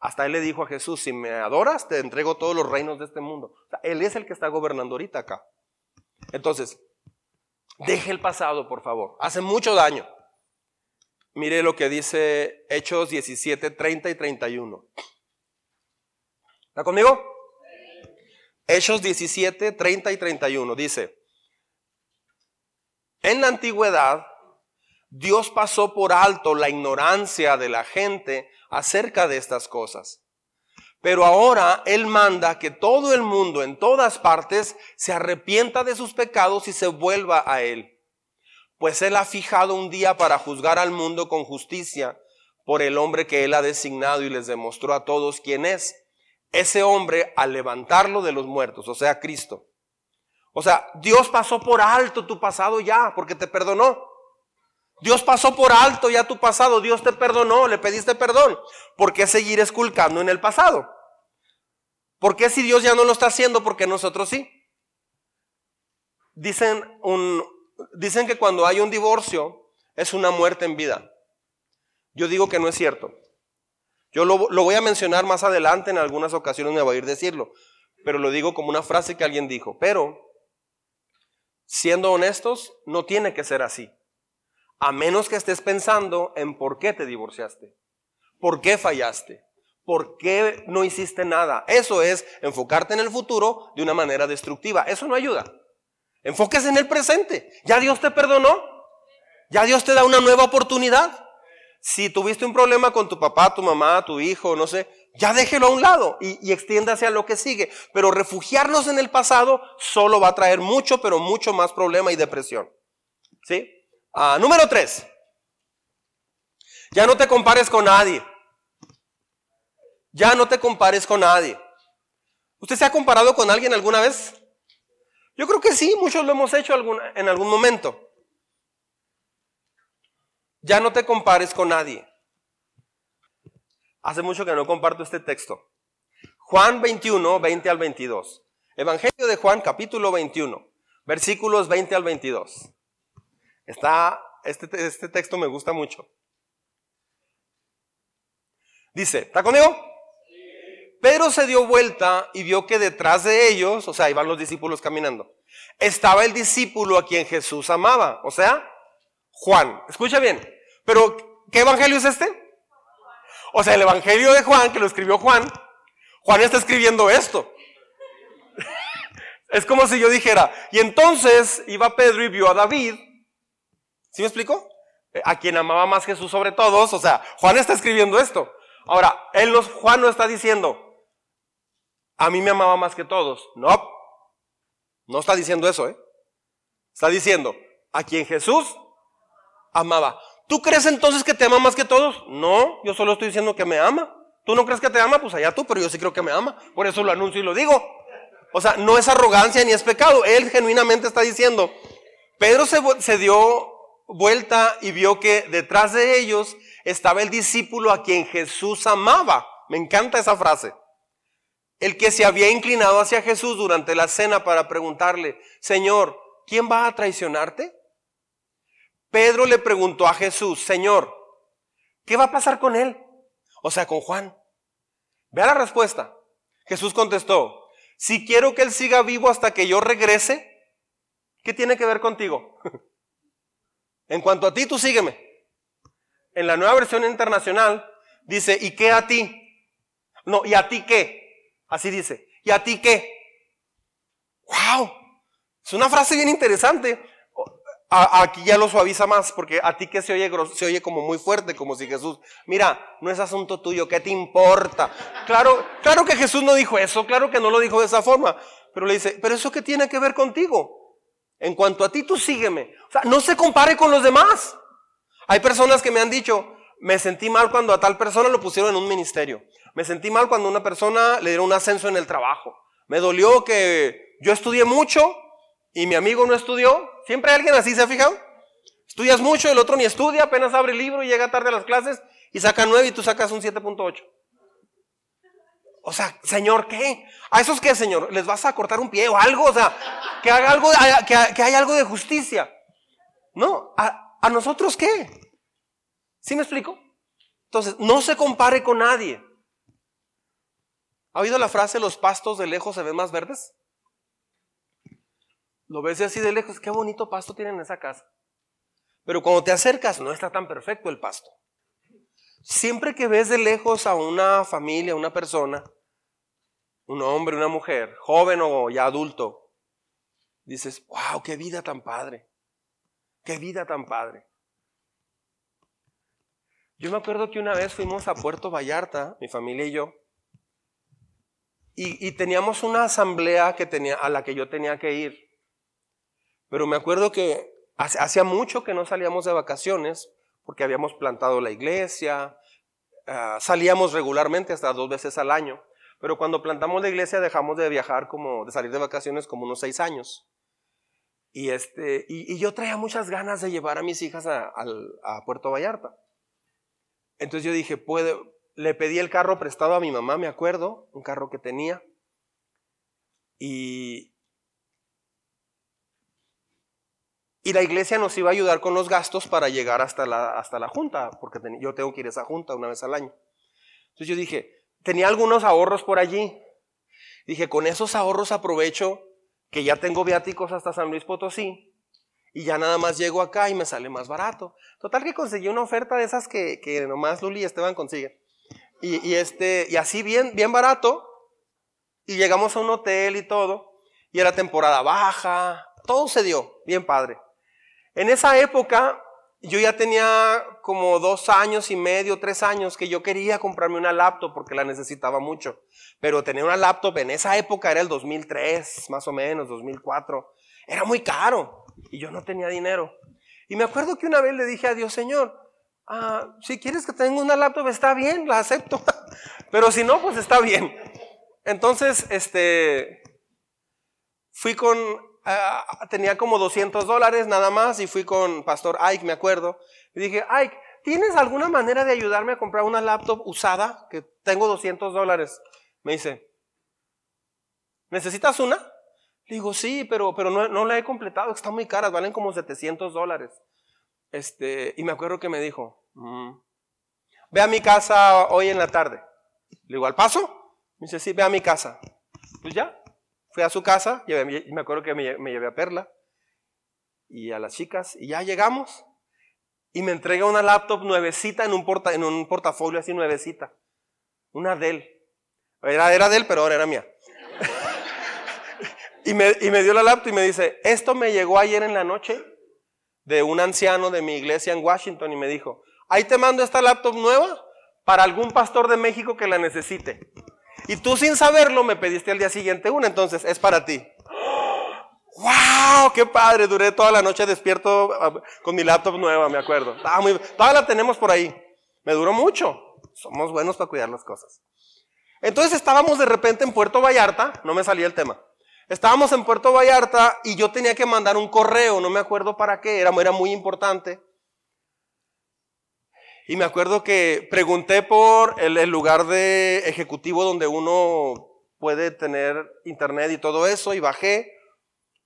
Hasta él le dijo a Jesús, si me adoras, te entrego todos los reinos de este mundo. él es el que está gobernando ahorita acá. Entonces, deje el pasado, por favor. Hace mucho daño. Mire lo que dice Hechos 17, 30 y 31. ¿Está conmigo? Hechos 17, 30 y 31. Dice, en la antigüedad, Dios pasó por alto la ignorancia de la gente acerca de estas cosas. Pero ahora Él manda que todo el mundo en todas partes se arrepienta de sus pecados y se vuelva a Él pues Él ha fijado un día para juzgar al mundo con justicia por el hombre que Él ha designado y les demostró a todos quién es. Ese hombre al levantarlo de los muertos, o sea, Cristo. O sea, Dios pasó por alto tu pasado ya, porque te perdonó. Dios pasó por alto ya tu pasado, Dios te perdonó, le pediste perdón. ¿Por qué seguir esculcando en el pasado? ¿Por qué si Dios ya no lo está haciendo, porque nosotros sí? Dicen dicen que cuando hay un divorcio es una muerte en vida. Yo digo que no es cierto. Yo lo, voy a mencionar más adelante, en algunas ocasiones me voy a ir a decirlo, pero lo digo como una frase que alguien dijo. Pero, siendo honestos, no tiene que ser así. A menos que estés pensando en por qué te divorciaste, por qué fallaste, por qué no hiciste nada. Eso es enfocarte en el futuro de una manera destructiva. Eso no ayuda. Enfóquese en el presente. Ya Dios te perdonó. Ya Dios te da una nueva oportunidad. Si tuviste un problema con tu papá, tu mamá, tu hijo, no sé, ya déjelo a un lado y, extiéndase a lo que sigue. Pero refugiarnos en el pasado solo va a traer mucho, pero mucho más problema y depresión. ¿Sí? Ah, número tres. Ya no te compares con nadie. Ya no te compares con nadie. ¿Usted se ha comparado con alguien alguna vez? Yo creo que sí, muchos lo hemos hecho en algún momento. Ya no te compares con nadie. Hace mucho que no comparto este texto. Juan 21, 20 al 22. Evangelio de Juan, capítulo 21, versículos 20 al 22. Está, este, este texto me gusta mucho. Dice, ¿está conmigo? Pedro se dio vuelta y vio que detrás de ellos, o sea, iban los discípulos caminando, estaba el discípulo a quien Jesús amaba, o sea, Juan. Escucha bien, pero ¿qué evangelio es este? O sea, el evangelio de Juan, que lo escribió Juan, Juan está escribiendo esto. <laughs> es como si yo dijera, y entonces iba Pedro y vio a David, ¿sí me explico? a quien amaba más Jesús sobre todos. O sea, Juan está escribiendo esto. Ahora, él nos, Juan no está diciendo, a mí me amaba más que todos. No, no está diciendo eso, ¿eh? Está diciendo, a quien Jesús amaba. ¿Tú crees entonces que te ama más que todos? No, yo solo estoy diciendo que me ama. ¿Tú no crees que te ama? Pues allá tú, pero yo sí creo que me ama. Por eso lo anuncio y lo digo. O sea, no es arrogancia ni es pecado. Él genuinamente está diciendo. Pedro se, se dio vuelta y vio que detrás de ellos estaba el discípulo a quien Jesús amaba. Me encanta esa frase. El que se había inclinado hacia Jesús durante la cena para preguntarle, Señor, ¿quién va a traicionarte? Pedro le preguntó a Jesús, Señor, ¿qué va a pasar con él? O sea, con Juan. Vea la respuesta. Jesús contestó, si quiero que él siga vivo hasta que yo regrese, ¿qué tiene que ver contigo? <laughs> en cuanto a ti, tú sígueme. En la nueva versión internacional dice, ¿y qué a ti? No, ¿y a ti qué? Así dice, ¿y a ti qué? ¡Wow! Es una frase bien interesante aquí ya lo suaviza más, porque a ti que se oye, se oye como muy fuerte, como si Jesús, mira, no es asunto tuyo, ¿qué te importa? Claro, claro que Jesús no dijo eso, claro que no lo dijo de esa forma, pero le dice, pero eso qué tiene que ver contigo? En cuanto a ti, tú sígueme. O sea, no se compare con los demás. Hay personas que me han dicho, me sentí mal cuando a tal persona lo pusieron en un ministerio. Me sentí mal cuando a una persona le dieron un ascenso en el trabajo. Me dolió que yo estudié mucho y mi amigo no estudió. Siempre hay alguien así, ¿se ha fijado? Estudias mucho, el otro ni estudia, apenas abre el libro y llega tarde a las clases y saca 9 y tú sacas un 7.8. O sea, Señor, ¿qué? ¿A esos qué, Señor? ¿Les vas a cortar un pie o algo? O sea, que haga algo, que, haya algo de justicia. No, ¿a, ¿a nosotros qué? ¿Sí me explico? Entonces, no se compare con nadie. ¿Ha oído la frase, los pastos de lejos se ven más verdes? Lo ves así de lejos, qué bonito pasto tienen en esa casa. Pero cuando te acercas, no está tan perfecto el pasto. Siempre que ves de lejos a una familia, a una persona, un hombre, una mujer, joven o ya adulto, dices, wow, qué vida tan padre. Qué vida tan padre. Yo me acuerdo que una vez fuimos a Puerto Vallarta, mi familia y yo, y, teníamos una asamblea que tenía, a la que yo tenía que ir. Pero me acuerdo que hacía mucho que no salíamos de vacaciones porque habíamos plantado la iglesia, ah, salíamos regularmente hasta dos veces al año. Pero cuando plantamos la iglesia dejamos de viajar como, de salir de vacaciones como unos seis años. Y, este, y, yo traía muchas ganas de llevar a mis hijas a, Puerto Vallarta. Entonces yo dije, puede, le pedí el carro prestado a mi mamá, me acuerdo, un carro que tenía. Y, Y la iglesia nos iba a ayudar con los gastos para llegar hasta la, hasta la junta, porque yo tengo que ir a esa junta una vez al año. Entonces yo dije, tenía algunos ahorros por allí. Dije, con esos ahorros aprovecho que ya tengo viáticos hasta San Luis Potosí y ya nada más llego acá y me sale más barato. Total que conseguí una oferta de esas que, que nomás Luli y Esteban consiguen. Y, este, y así bien, bien barato. Y llegamos a un hotel y todo. Y era temporada baja. Todo se dio. Bien padre. En esa época yo ya tenía como dos años y medio, tres años que yo quería comprarme una laptop porque la necesitaba mucho. Pero tener una laptop en esa época era el 2003, más o menos, 2004. Era muy caro y yo no tenía dinero. Y me acuerdo que una vez le dije a Dios, Señor, ah, si quieres que tenga una laptop está bien, la acepto. <laughs> Pero si no, pues está bien. Entonces, este, fui con Ah, tenía como 200 dólares nada más y fui con Pastor Ike, me acuerdo. Y dije, Ike, ¿tienes alguna manera de ayudarme a comprar una laptop usada? Que tengo 200 dólares. Me dice, ¿necesitas una? Le digo, sí, pero, pero no, no la he completado, está muy cara, valen como 700 dólares. Este, y me acuerdo que me dijo, mm, ve a mi casa hoy en la tarde. Le digo, ¿al paso? Me dice, sí, ve a mi casa. Pues ya, A su casa, y me acuerdo que me, llevé a Perla y a las chicas, y ya llegamos. Y me entrega una laptop nuevecita en un, porta, en un portafolio así nuevecita. Una Dell. Era, era Dell, pero ahora era mía. <laughs> y, me, y me dio la laptop y me dice, esto me llegó ayer en la noche de un anciano de mi iglesia en Washington y me dijo, ahí te mando esta laptop nueva para algún pastor de México que la necesite. Y tú sin saberlo me pediste al día siguiente una, entonces es para ti. ¡Wow! ¡Qué padre! Duré toda la noche despierto ah, con mi laptop nueva, me acuerdo. todavía la tenemos por ahí. Me duró mucho. Somos buenos para cuidar las cosas. Entonces estábamos de repente en Puerto Vallarta, no me salía el tema. Estábamos en Puerto Vallarta y yo tenía que mandar un correo, no me acuerdo para qué, era muy importante. Y me acuerdo que pregunté por el, lugar de ejecutivo donde uno puede tener internet y todo eso y bajé.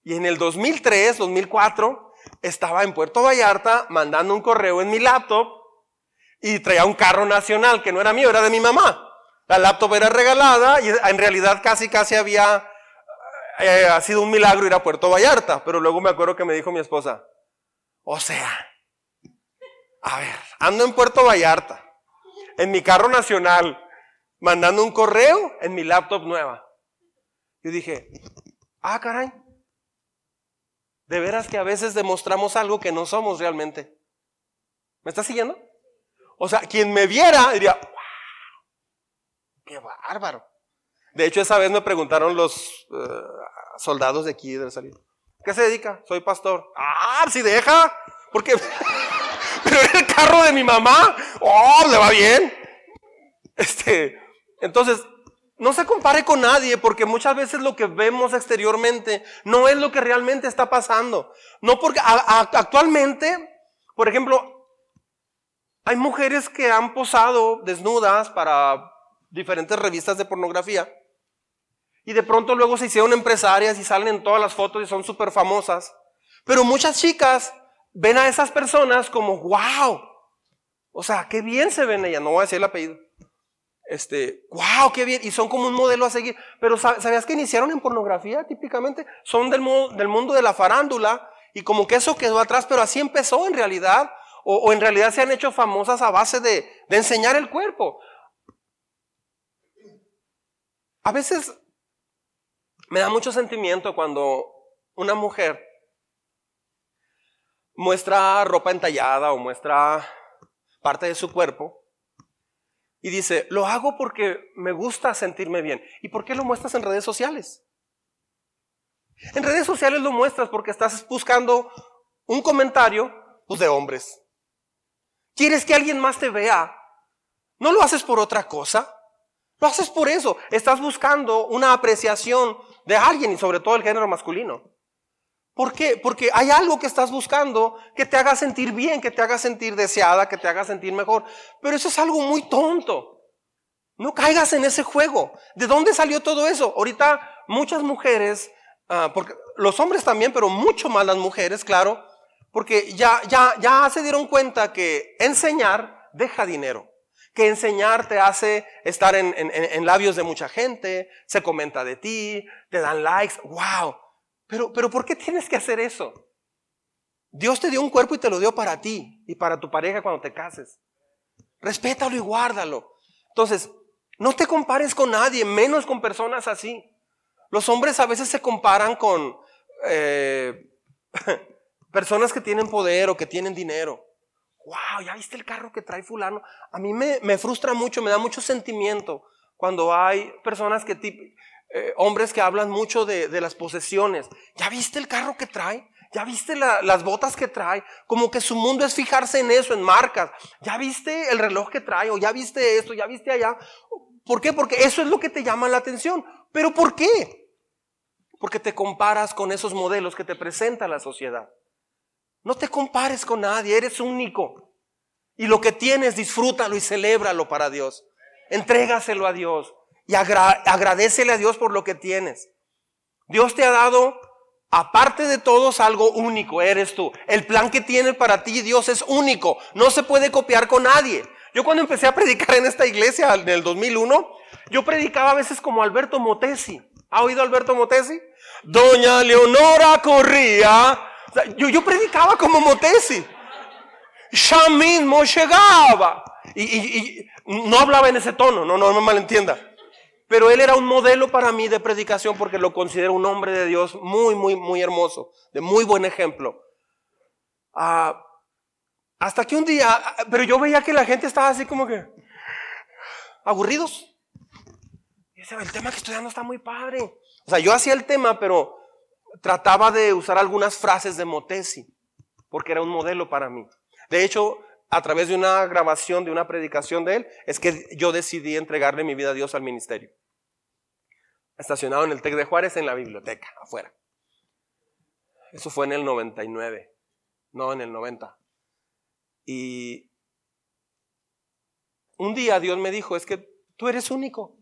Y en el 2003, 2004, estaba en Puerto Vallarta mandando un correo en mi laptop y traía un carro nacional que no era mío, era de mi mamá. La laptop era regalada y en realidad casi, casi había eh, ha sido un milagro ir a Puerto Vallarta. Pero luego me acuerdo que me dijo mi esposa, o sea, a ver, ando en Puerto Vallarta, en mi carro nacional, mandando un correo en mi laptop nueva. Yo dije, ah, caray, de veras que a veces demostramos algo que no somos realmente. ¿Me estás siguiendo? O sea, quien me viera diría, ¡Qué bárbaro! De hecho, esa vez me preguntaron los eh, soldados de aquí de salida. ¿Qué se dedica? Soy pastor. Ah, si deja. Porque carro de mi mamá. Oh, le va bien. Este, entonces, no se compare con nadie porque muchas veces lo que vemos exteriormente no es lo que realmente está pasando. No porque actualmente, por ejemplo, hay mujeres que han posado desnudas para diferentes revistas de pornografía. Y de pronto luego se hicieron empresarias y salen en todas las fotos y son súper famosas. Pero muchas chicas ven a esas personas como, wow. O sea, qué bien se ven ellas. No voy a decir el apellido. Este, wow, qué bien. Y son como un modelo a seguir. Pero ¿sabías que iniciaron en pornografía típicamente? Son del, del mundo de la farándula. Y como que eso quedó atrás, pero así empezó en realidad. O, en realidad se han hecho famosas a base de, de enseñar el cuerpo. A veces me da mucho sentimiento cuando una mujer muestra ropa entallada o muestra parte de su cuerpo y dice, lo hago porque me gusta sentirme bien. ¿Y por qué lo muestras en redes sociales? En redes sociales lo muestras porque estás buscando un comentario pues, de hombres. ¿Quieres que alguien más te vea? ¿No lo haces por otra cosa? Lo haces por eso. Estás buscando una apreciación de alguien y sobre todo el género masculino. ¿Por qué? Porque hay algo que estás buscando que te haga sentir bien, que te haga sentir deseada, que te haga sentir mejor. Pero eso es algo muy tonto. No caigas en ese juego. ¿De dónde salió todo eso? Ahorita muchas mujeres, ah, porque los hombres también, pero mucho más las mujeres, claro, porque ya, ya, ya se dieron cuenta que enseñar deja dinero que enseñar te hace estar en, labios de mucha gente, se comenta de ti, te dan likes, wow. Pero, pero ¿por qué tienes que hacer eso? Dios te dio un cuerpo y te lo dio para ti y para tu pareja cuando te cases. Respétalo y guárdalo. Entonces, no te compares con nadie, menos con personas así. Los hombres a veces se comparan con eh, <laughs> personas que tienen poder o que tienen dinero wow, ¿ya viste el carro que trae fulano? A mí me, frustra mucho, me da mucho sentimiento cuando hay personas que, eh, hombres que hablan mucho de, las posesiones. ¿Ya viste el carro que trae? ¿Ya viste las botas que trae? Como que su mundo es fijarse en eso, en marcas. ¿Ya viste el reloj que trae? ¿O ya viste esto? ¿Ya viste allá? ¿Por qué? Porque eso es lo que te llama la atención. ¿Pero por qué? Porque te comparas con esos modelos que te presenta la sociedad. No te compares con nadie, eres único. Y lo que tienes, disfrútalo y celébralo para Dios. Entrégaselo a Dios y agradecele a Dios por lo que tienes. Dios te ha dado, aparte de todos, algo único, eres tú. El plan que tiene para ti Dios es único, no se puede copiar con nadie. Yo cuando empecé a predicar en esta iglesia en el 2001, yo predicaba a veces como Alberto Motesi. ¿Ha oído Alberto Motesi? Doña Leonora corría yo, predicaba como Motesi. Ya mismo llegaba. Y, no hablaba en ese tono, no, no me malentienda. Pero él era un modelo para mí de predicación porque lo considero un hombre de Dios muy, muy, muy hermoso, de muy buen ejemplo. Ah, hasta que un día, pero yo veía que la gente estaba así como que aburridos. Y el tema que estoy dando está muy padre. O sea, yo hacía el tema, pero trataba de usar algunas frases de Motesi, porque era un modelo para mí. De hecho, a través de una grabación, de una predicación de él, es que yo decidí entregarle mi vida a Dios al ministerio. Estacionado en el TEC de Juárez, en la biblioteca, afuera. Eso fue en el 99, no en el 90. Y un día Dios me dijo, es que tú eres único.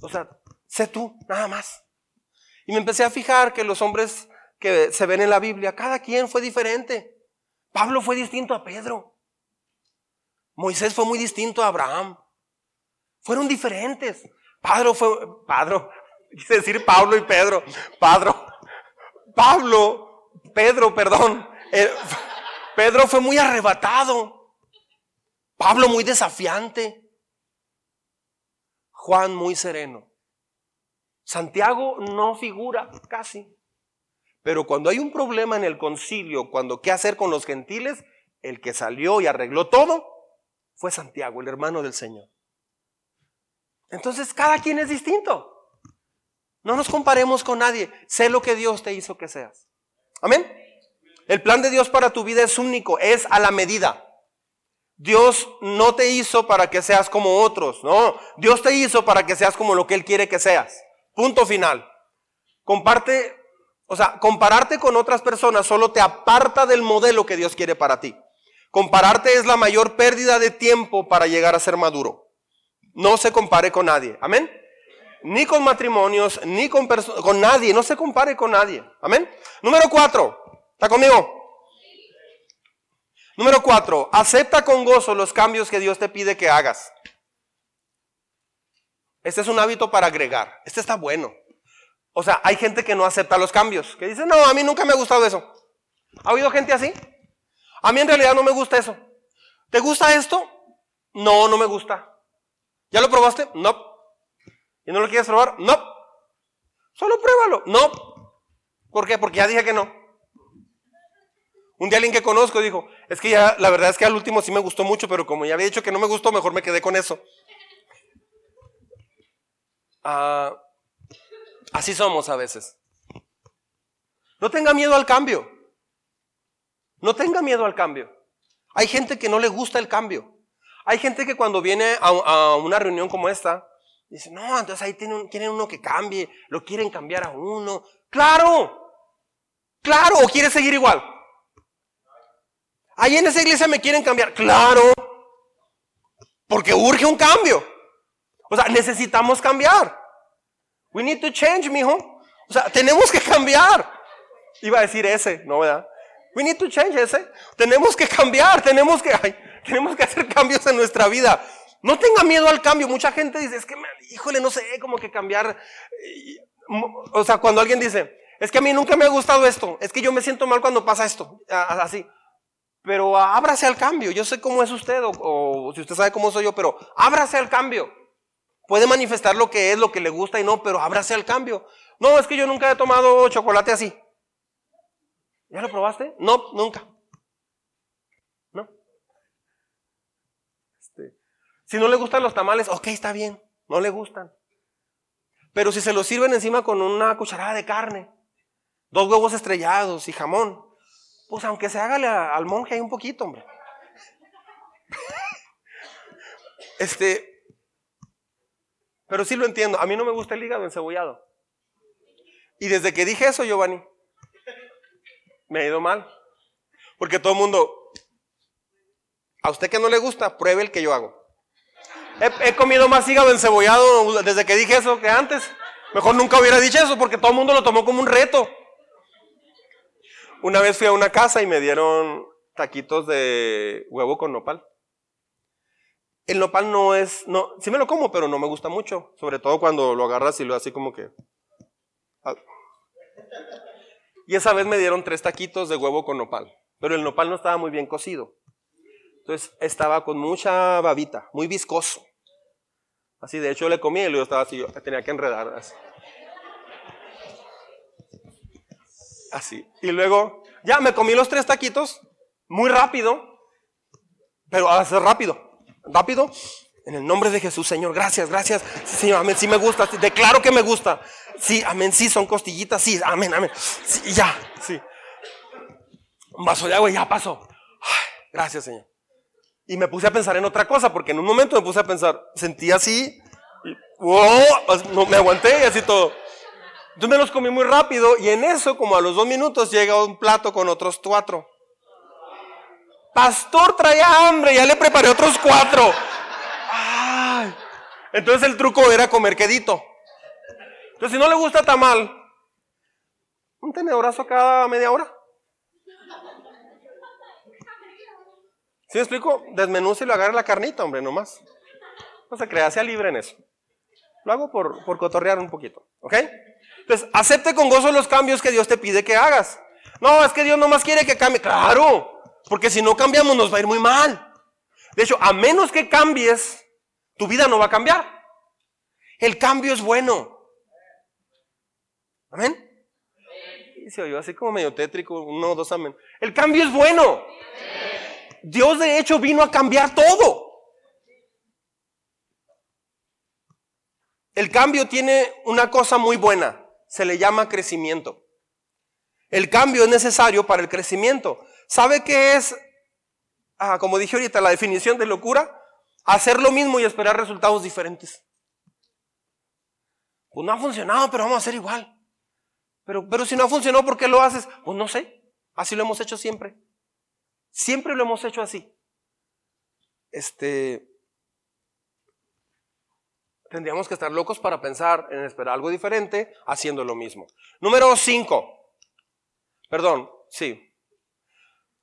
O sea, sé tú, nada más. Y me empecé a fijar que los hombres que se ven en la Biblia, cada quien fue diferente. Pablo fue distinto a Pedro. Moisés fue muy distinto a Abraham. Fueron diferentes. Pablo fue, Pablo, <laughs> quise decir Pablo y Pedro. Pablo, Pablo, Pedro, perdón. Eh, <laughs> Pedro fue muy arrebatado. Pablo muy desafiante. Juan muy sereno. Santiago no figura casi. Pero cuando hay un problema en el concilio, cuando qué hacer con los gentiles, el que salió y arregló todo fue Santiago, el hermano del Señor. Entonces cada quien es distinto. No nos comparemos con nadie. Sé lo que Dios te hizo que seas. Amén. El plan de Dios para tu vida es único, es a la medida. Dios no te hizo para que seas como otros, no. Dios te hizo para que seas como lo que Él quiere que seas. Punto final. Comparte o sea, compararte con otras personas solo te aparta del modelo que Dios quiere para ti. Compararte es la mayor pérdida de tiempo para llegar a ser maduro. No se compare con nadie. Amén. Ni con matrimonios, ni con, con nadie. No se compare con nadie. Amén. Número cuatro. ¿Está conmigo? Número cuatro. Acepta con gozo los cambios que Dios te pide que hagas. Este es un hábito para agregar. Este está bueno. O sea, hay gente que no acepta los cambios, que dice, no, a mí nunca me ha gustado eso. ¿Ha habido gente así? A mí en realidad no me gusta eso. ¿Te gusta esto? No, no me gusta. ¿Ya lo probaste? No. ¿Y no lo quieres probar? No. Solo pruébalo. No. ¿Por qué? Porque ya dije que no. Un día alguien que conozco dijo, es que ya, la verdad es que al último sí me gustó mucho, pero como ya había dicho que no me gustó, mejor me quedé con eso. Ah, Así somos a veces. No tenga miedo al cambio. No tenga miedo al cambio. Hay gente que no le gusta el cambio. Hay gente que cuando viene a, una reunión como esta, dice, no, entonces ahí tienen, uno que cambie, lo quieren cambiar a uno. Claro, claro, o quiere seguir igual. Ahí en esa iglesia me quieren cambiar. Claro, porque urge un cambio. O sea, necesitamos cambiar. We need to change, mijo. O sea, tenemos que cambiar. Iba a decir ese, ¿no, verdad? We need to change ese. Tenemos que cambiar, tenemos que, tenemos que hacer cambios en nuestra vida. No tenga miedo al cambio. Mucha gente dice, es que, híjole, no sé, cómo que cambiar. O sea, cuando alguien dice, es que a mí nunca me ha gustado esto, es que yo me siento mal cuando pasa esto, así. Pero ábrase al cambio. Yo sé cómo es usted, o, o si usted sabe cómo soy yo, pero ábrase al cambio. Puede manifestar lo que es, lo que le gusta y no, pero ábrase al cambio. No, es que yo nunca he tomado chocolate así. ¿Ya lo probaste? No, nunca. No. Este, si no le gustan los tamales, ok, está bien, no le gustan. Pero si se los sirven encima con una cucharada de carne, dos huevos estrellados y jamón, pues aunque se hágale al monje ahí un poquito, hombre. <laughs> Este, pero sí lo entiendo. A mí no me gusta el hígado encebollado. Y desde que dije eso, Giovanni, me ha ido mal. Porque todo el mundo, a usted que no le gusta, pruebe el que yo hago. He, comido más hígado encebollado desde que dije eso que antes. Mejor nunca hubiera dicho eso porque todo el mundo lo tomó como un reto. Una vez fui a una casa y me dieron taquitos de huevo con nopal. El nopal no es, no, sí me lo como, pero no me gusta mucho. Sobre todo cuando lo agarras y lo así como que. Ah. Y esa vez me dieron tres taquitos de huevo con nopal. Pero el nopal no estaba muy bien cocido. Entonces estaba con mucha babita, muy viscoso. Así, de hecho le comí y luego estaba así, yo tenía que enredar así. Así. Y luego, ya me comí los tres taquitos, muy rápido, pero a ser rápido, rápido. En el nombre de Jesús, Señor, gracias, gracias. Sí, Señor, amén, sí me gusta, declaro que me gusta. Sí, amén, sí, son costillitas, sí, amén, amén. Sí, ya, sí. Un vaso de agua y ya pasó. gracias, Señor. Y me puse a pensar en otra cosa, porque en un momento me puse a pensar, sentí así, y, no, me aguanté y así todo. Entonces me los comí muy rápido y en eso, como a los dos minutos, llega un plato con otros cuatro. Pastor traía hambre, ya le preparé otros cuatro. Entonces el truco era comer quedito. Entonces si no le gusta tamal, un tenedorazo cada media hora. ¿Sí me explico? Desmenuce y lo agarra la carnita, hombre, nomás. No se crea, sea libre en eso. Lo hago por, por cotorrear un poquito, ¿ok? Entonces, acepte con gozo los cambios que Dios te pide que hagas. No, es que Dios nomás quiere que cambie. Claro, porque si no cambiamos nos va a ir muy mal. De hecho, a menos que cambies, tu vida no va a cambiar. El cambio es bueno. Amén. Y se oyó así como medio tétrico, uno, dos, amén. El cambio es bueno. Dios de hecho vino a cambiar todo. El cambio tiene una cosa muy buena, se le llama crecimiento. El cambio es necesario para el crecimiento. ¿Sabe qué es, ah, como dije ahorita, la definición de locura? Hacer lo mismo y esperar resultados diferentes. Pues no ha funcionado, pero vamos a hacer igual. Pero, pero si no ha funcionado, ¿por qué lo haces? Pues no sé. Así lo hemos hecho siempre. Siempre lo hemos hecho así. Este, tendríamos que estar locos para pensar en esperar algo diferente haciendo lo mismo. Número 5. Perdón, sí.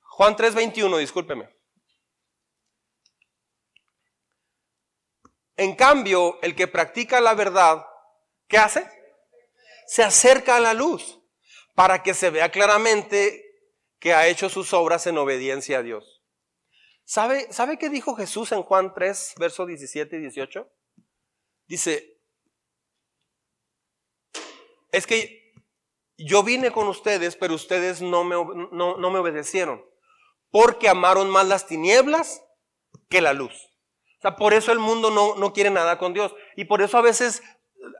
Juan 3:21, discúlpeme. En cambio, el que practica la verdad, ¿qué hace? Se acerca a la luz para que se vea claramente que ha hecho sus obras en obediencia a Dios. ¿Sabe, ¿Sabe qué dijo Jesús en Juan 3, versos 17 y 18? Dice, es que yo vine con ustedes, pero ustedes no me, no, me obedecieron, porque amaron más las tinieblas que la luz. O sea, por eso el mundo no, no quiere nada con Dios. Y por eso a veces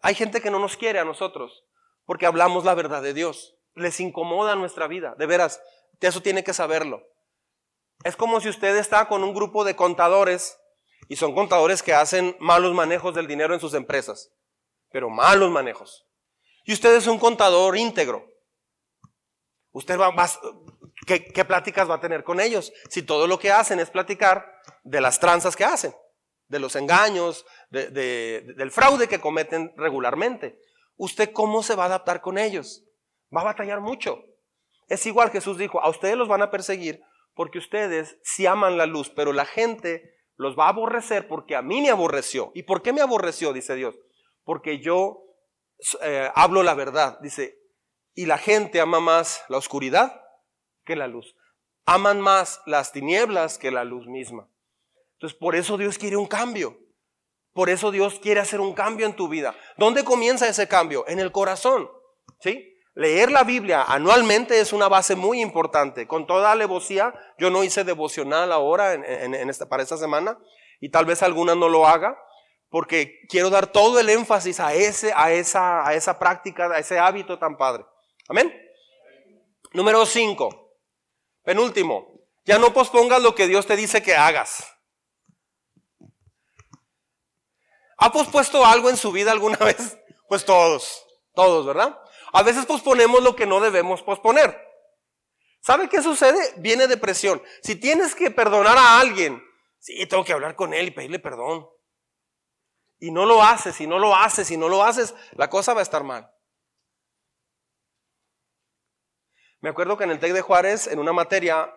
hay gente que no nos quiere a nosotros, porque hablamos la verdad de Dios. Les incomoda nuestra vida. De veras, eso tiene que saberlo. Es como si usted está con un grupo de contadores y son contadores que hacen malos manejos del dinero en sus empresas, pero malos manejos. Y usted es un contador íntegro. Usted va, ¿qué, pláticas va a tener con ellos? Si todo lo que hacen es platicar de las tranzas que hacen, de los engaños, del fraude que cometen regularmente. ¿Usted cómo se va a adaptar con ellos? Va a batallar mucho. Es igual Jesús dijo, a ustedes los van a perseguir porque ustedes sí aman la luz, pero la gente los va a aborrecer porque a mí me aborreció. ¿Y por qué me aborreció? Dice Dios. Porque yo eh, hablo la verdad. Dice, y la gente ama más la oscuridad que la luz. Aman más las tinieblas que la luz misma. Entonces, por eso Dios quiere un cambio. Por eso Dios quiere hacer un cambio en tu vida. ¿Dónde comienza ese cambio? En el corazón. ¿Sí? Leer la Biblia anualmente es una base muy importante. Con toda alevosía, yo no hice devocional ahora en, esta, para esta semana y tal vez alguna no lo haga porque quiero dar todo el énfasis a, ese, a, esa, a esa práctica, a ese hábito tan padre. Amén. Número 5. Penúltimo. Ya no pospongas lo que Dios te dice que hagas. ¿Ha pospuesto algo en su vida alguna <laughs> vez? Pues todos, todos, ¿verdad? A veces posponemos lo que no debemos posponer. ¿Sabe qué sucede? Viene depresión. Si tienes que perdonar a alguien, sí, tengo que hablar con él y pedirle perdón. Y no lo haces, y no lo haces, y no lo haces, la cosa va a estar mal. Me acuerdo que en el TEC de Juárez, en una materia,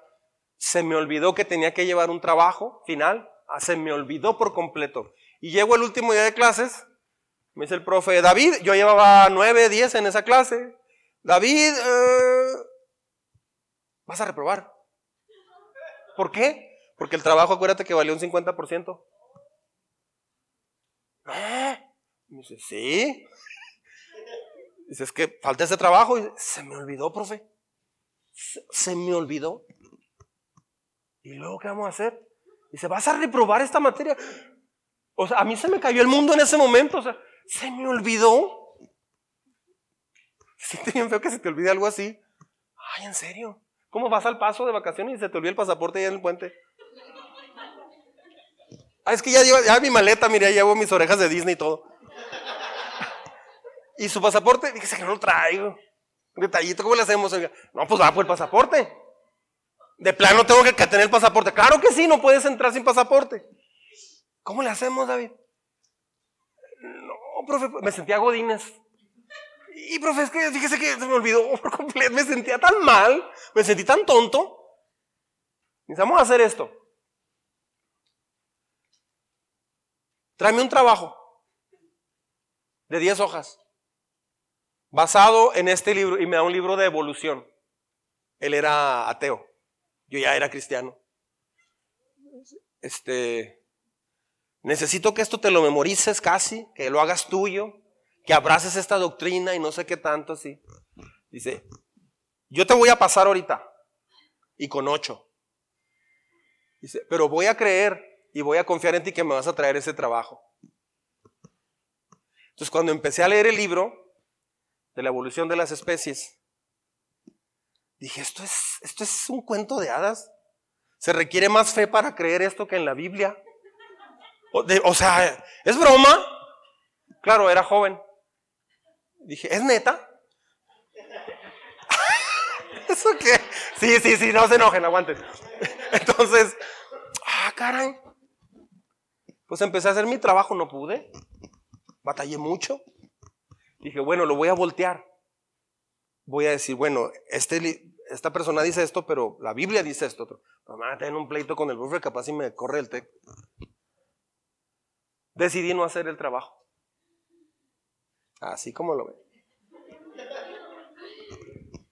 se me olvidó que tenía que llevar un trabajo final, ah, se me olvidó por completo. Y llego el último día de clases me dice el profe, David, yo llevaba nueve, diez en esa clase. David, eh, vas a reprobar. ¿Por qué? Porque el trabajo, acuérdate que valió un 50%. ¿Eh? Me dice, sí. Dice, es que falta ese trabajo. Y se me olvidó, profe. se, me olvidó. ¿Y luego qué vamos a hacer? Dice, ¿vas a reprobar esta materia? O sea, a mí se me cayó el mundo en ese momento. O sea, se me olvidó. Siente bien feo que se te olvide algo así. Ay, ¿en serio? ¿Cómo vas al paso de vacaciones y se te olvida el pasaporte allá en el puente? Ah, es que ya lleva, ya mi maleta, mira, ya llevo mis orejas de Disney y todo. Y su pasaporte, dije que no lo traigo. Detallito, ¿cómo le hacemos? No, pues va por el pasaporte. De plano tengo que tener el pasaporte. Claro que sí, no puedes entrar sin pasaporte. ¿Cómo le hacemos, David? Profe, me sentía godines. Y profe, es que fíjese que se me olvidó <laughs> por completo. Me sentía tan mal, me sentí tan tonto. Necesitamos hacer esto. Tráeme un trabajo de 10 hojas basado en este libro y me da un libro de evolución. Él era ateo, yo ya era cristiano. Este, necesito que esto te lo memorices casi, que lo hagas tuyo, que abraces esta doctrina y no sé qué tanto así. Dice, yo te voy a pasar ahorita y con ocho. Dice, pero voy a creer y voy a confiar en ti que me vas a traer ese trabajo. Entonces cuando empecé a leer el libro, de la evolución de las especies. Dije, esto es, esto es un cuento de hadas. Se requiere más fe para creer esto que en la Biblia. O, sea, ¿es broma? Claro, era joven. Dije, ¿es neta? <laughs> ¿Eso qué? Sí, sí, sí, no se enojen, aguanten. <laughs> Entonces, ah, caray. Pues empecé a hacer mi trabajo, no pude. Batallé mucho. Dije, bueno, lo voy a voltear. Voy a decir, bueno, este, esta persona dice esto, pero la Biblia dice esto. Mamá, a tener un pleito con el buffer, capaz si me corre el TEC. Decidí no hacer el trabajo. Así como lo ve.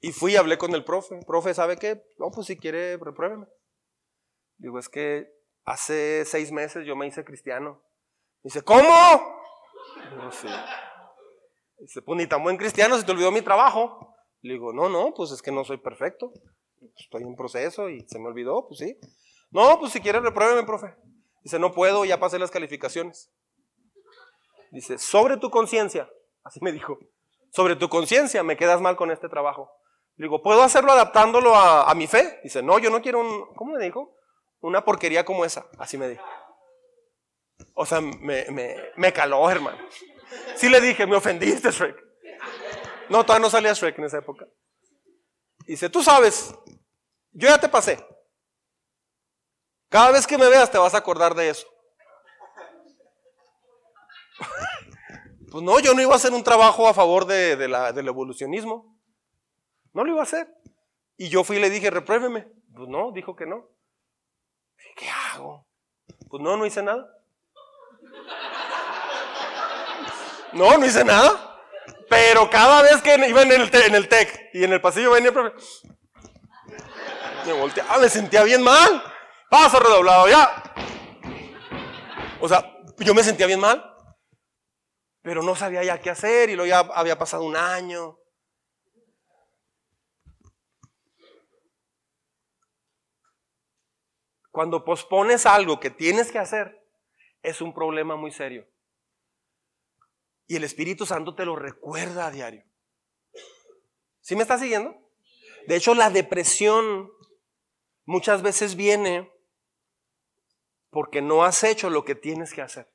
Y fui y hablé con el profe. Profe, ¿sabe qué? No, pues si quiere, repruébeme. Digo, es que hace seis meses yo me hice cristiano. Dice, ¿cómo? No sé. Dice, pues ni tan buen cristiano, se te olvidó mi trabajo. Le digo, no, no, pues es que no soy perfecto. Estoy en proceso y se me olvidó, pues sí. No, pues si quieres repruébeme, profe. Dice, no puedo, ya pasé las calificaciones. Dice, sobre tu conciencia, así me dijo, sobre tu conciencia me quedas mal con este trabajo. Le digo, ¿puedo hacerlo adaptándolo a, mi fe? Dice, no, yo no quiero un, ¿cómo me dijo? Una porquería como esa, así me dijo. O sea, me, me, me caló, hermano. Sí le dije, me ofendiste, Shrek. No, todavía no salía Shrek en esa época. Dice, tú sabes, yo ya te pasé. Cada vez que me veas te vas a acordar de eso. Pues no, yo no iba a hacer un trabajo a favor de, del evolucionismo. No lo iba a hacer. Y yo fui y le dije, repruébeme. Pues no, dijo que no. ¿Qué hago? Pues no, no hice nada. No, no hice nada. Pero cada vez que iba en el, en el TEC y en el pasillo venía el profe, me volteaba, me sentía bien mal. Paso redoblado, ya. O sea, yo me sentía bien mal, pero no sabía ya qué hacer y luego ya había pasado un año. Cuando pospones algo que tienes que hacer, es un problema muy serio. Y el Espíritu Santo te lo recuerda a diario. ¿Sí me está siguiendo? De hecho, la depresión muchas veces viene porque no has hecho lo que tienes que hacer.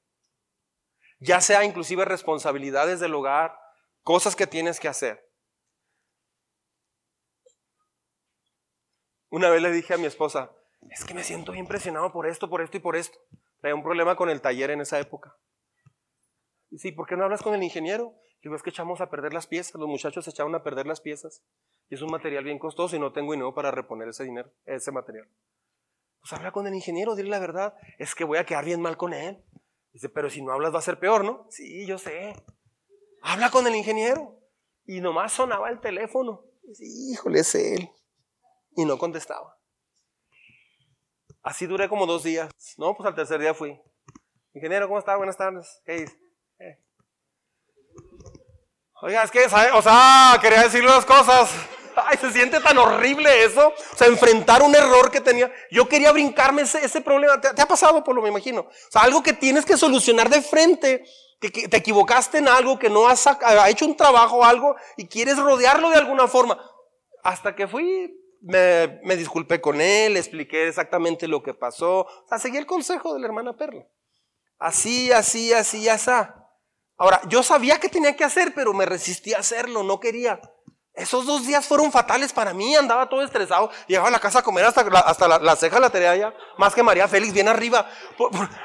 Ya sea inclusive responsabilidades del hogar, cosas que tienes que hacer. Una vez le dije a mi esposa, es que me siento impresionado por esto, por esto y por esto. Traía un problema con el taller en esa época. Y sí, ¿por qué no hablas con el ingeniero? Digo, es que echamos a perder las piezas, los muchachos echaron a perder las piezas. Y es un material bien costoso y no tengo dinero para reponer ese dinero, ese material. Pues habla con el ingeniero, dile la verdad, es que voy a quedar bien mal con él. Dice, pero si no hablas va a ser peor, ¿no? Sí, yo sé. Habla con el ingeniero. Y nomás sonaba el teléfono. Dice, híjole, es él. Y no contestaba. Así duré como dos días. No, pues al tercer día fui. Ingeniero, ¿cómo está? Buenas tardes. ¿Qué dice? Oiga, es que, o sea, quería decirle unas cosas. Ay, se siente tan horrible eso. O sea, enfrentar un error que tenía. Yo quería brincarme ese, problema. ¿Te, ha pasado, por lo me imagino? O sea, algo que tienes que solucionar de frente. Que, te equivocaste en algo, que no has, hecho un trabajo algo y quieres rodearlo de alguna forma. Hasta que fui, me, disculpé con él, expliqué exactamente lo que pasó. O sea, seguí el consejo de la hermana Perla. Así, así, así, está. Ahora, yo sabía que tenía que hacer, pero me resistí a hacerlo, no quería. Esos dos días fueron fatales para mí, andaba todo estresado, llegaba a la casa a comer hasta, la, hasta la, ceja la tenía ya, más que María Félix, bien arriba.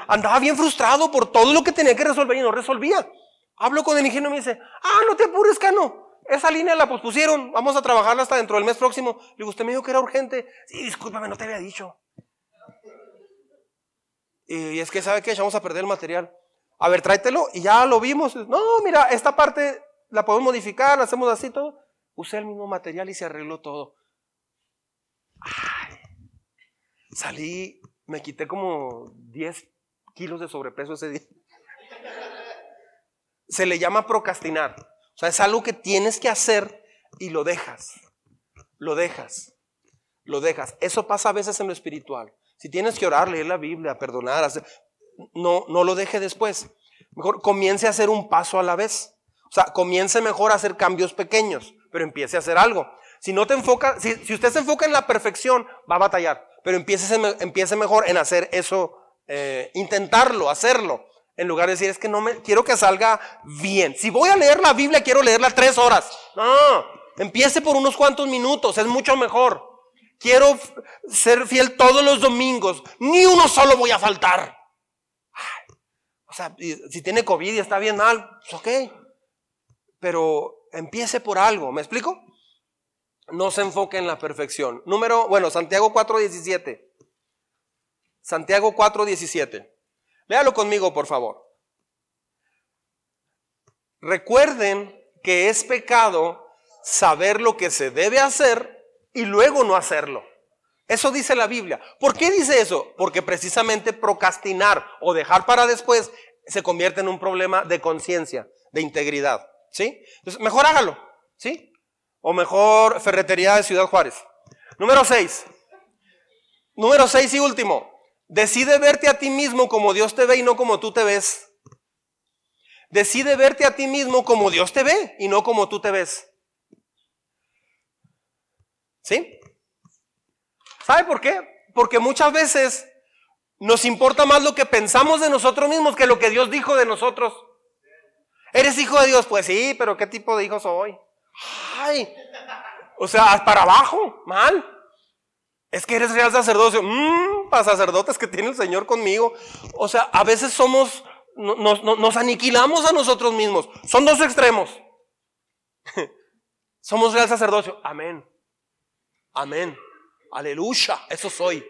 andaba bien frustrado por todo lo que tenía que resolver y no resolvía. Hablo con el ingeniero y me dice, ah, no te apures, Cano, esa línea la pospusieron, vamos a trabajarla hasta dentro del mes próximo. Le digo, usted me dijo que era urgente. Sí, discúlpame, no te había dicho. Y es que, ¿sabe qué? Vamos a perder el material a ver, tráetelo y ya lo vimos. No, mira, esta parte la podemos modificar, la hacemos así todo. Usé el mismo material y se arregló todo. Salí, me quité como 10 kilos de sobrepeso ese día. Se le llama procrastinar. O sea, es algo que tienes que hacer y lo dejas. Lo dejas. Lo dejas. Eso pasa a veces en lo espiritual. Si tienes que orar, leer la Biblia, perdonar, no, no lo deje después. Mejor comience a hacer un paso a la vez. O sea, comience mejor a hacer cambios pequeños, pero empiece a hacer algo. Si no te enfoca, si, usted se enfoca en la perfección, va a batallar. Pero empiece, empiece mejor en hacer eso, eh, intentarlo, hacerlo. En lugar de decir, es que no me, quiero que salga bien. Si voy a leer la Biblia, quiero leerla tres horas. No, empiece por unos cuantos minutos, es mucho mejor. Quiero ser fiel todos los domingos, ni uno solo voy a faltar. O sea, si tiene COVID y está bien mal, pues ok. Pero empiece por algo, ¿me explico? No se enfoque en la perfección. Número, bueno, Santiago 4.17. Santiago 4.17. Léalo conmigo, por favor. Recuerden que es pecado saber lo que se debe hacer y luego no hacerlo. Eso dice la Biblia. ¿Por qué dice eso? Porque precisamente procrastinar o dejar para después se convierte en un problema de conciencia, de integridad. ¿Sí? Entonces, mejor hágalo. ¿Sí? O mejor ferretería de Ciudad Juárez. Número 6. Número 6 y último. Decide verte a ti mismo como Dios te ve y no como tú te ves. Decide verte a ti mismo como Dios te ve y no como tú te ves. ¿Sí? ¿Sabe por qué? Porque muchas veces nos importa más lo que pensamos de nosotros mismos que lo que Dios dijo de nosotros. ¿Eres hijo de Dios? Pues sí, pero ¿qué tipo de hijo soy? Ay, o sea, para abajo, mal. Es que eres real sacerdocio. Mmm, para sacerdotes que tiene el Señor conmigo. O sea, a veces somos, nos, nos aniquilamos a nosotros mismos. Son dos extremos. <laughs> somos real sacerdocio. Amén. Amén. Aleluya, eso soy.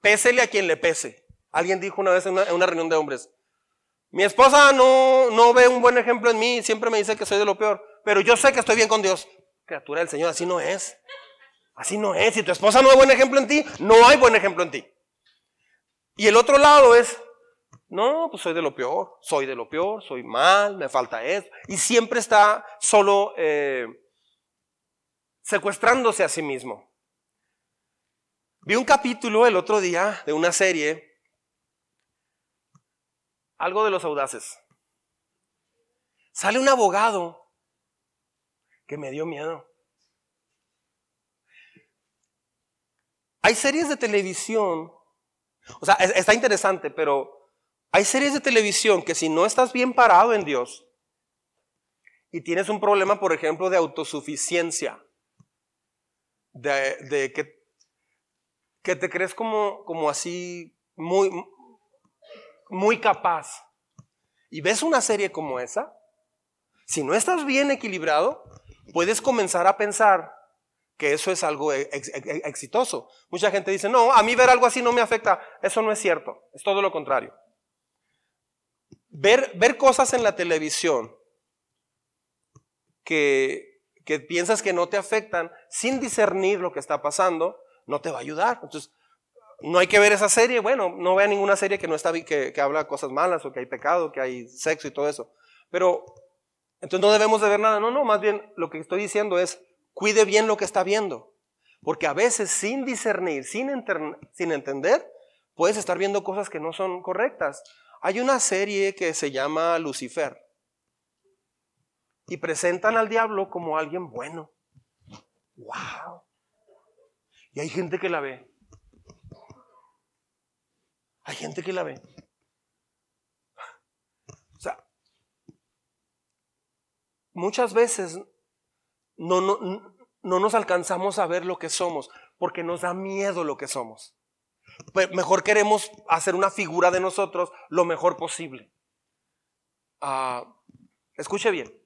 Pésele a quien le pese. Alguien dijo una vez en una, reunión de hombres, mi esposa no, no ve un buen ejemplo en mí, siempre me dice que soy de lo peor, pero yo sé que estoy bien con Dios. Criatura del Señor, así no es. Así no es. Si tu esposa no ve buen ejemplo en ti, no hay buen ejemplo en ti. Y el otro lado es, no, pues soy de lo peor, soy de lo peor, soy mal, me falta eso. Y siempre está solo eh, secuestrándose a sí mismo. Vi un capítulo el otro día de una serie, algo de los audaces. Sale un abogado que me dio miedo. Hay series de televisión, o sea, está interesante, pero hay series de televisión que si no estás bien parado en Dios y tienes un problema, por ejemplo, de autosuficiencia, de, que que te crees como, como así muy, muy capaz. Y ves una serie como esa, si no estás bien equilibrado, puedes comenzar a pensar que eso es algo exitoso. Mucha gente dice, no, a mí ver algo así no me afecta. Eso no es cierto, es todo lo contrario. Ver, ver cosas en la televisión que, que piensas que no te afectan sin discernir lo que está pasando, no te va a ayudar. Entonces, no hay que ver esa serie. Bueno, no vea ninguna serie que no está que, que habla cosas malas o que hay pecado, que hay sexo y todo eso. Pero entonces no debemos de ver nada. No, no, más bien lo que estoy diciendo es cuide bien lo que está viendo. Porque a veces sin discernir, sin, sin entender, puedes estar viendo cosas que no son correctas. Hay una serie que se llama Lucifer. Y presentan al diablo como alguien bueno. ¡Wow! Y hay gente que la ve. Hay gente que la ve. O sea, muchas veces no, no, no nos alcanzamos a ver lo que somos porque nos da miedo lo que somos. Mejor queremos hacer una figura de nosotros lo mejor posible. Ah, escuche bien.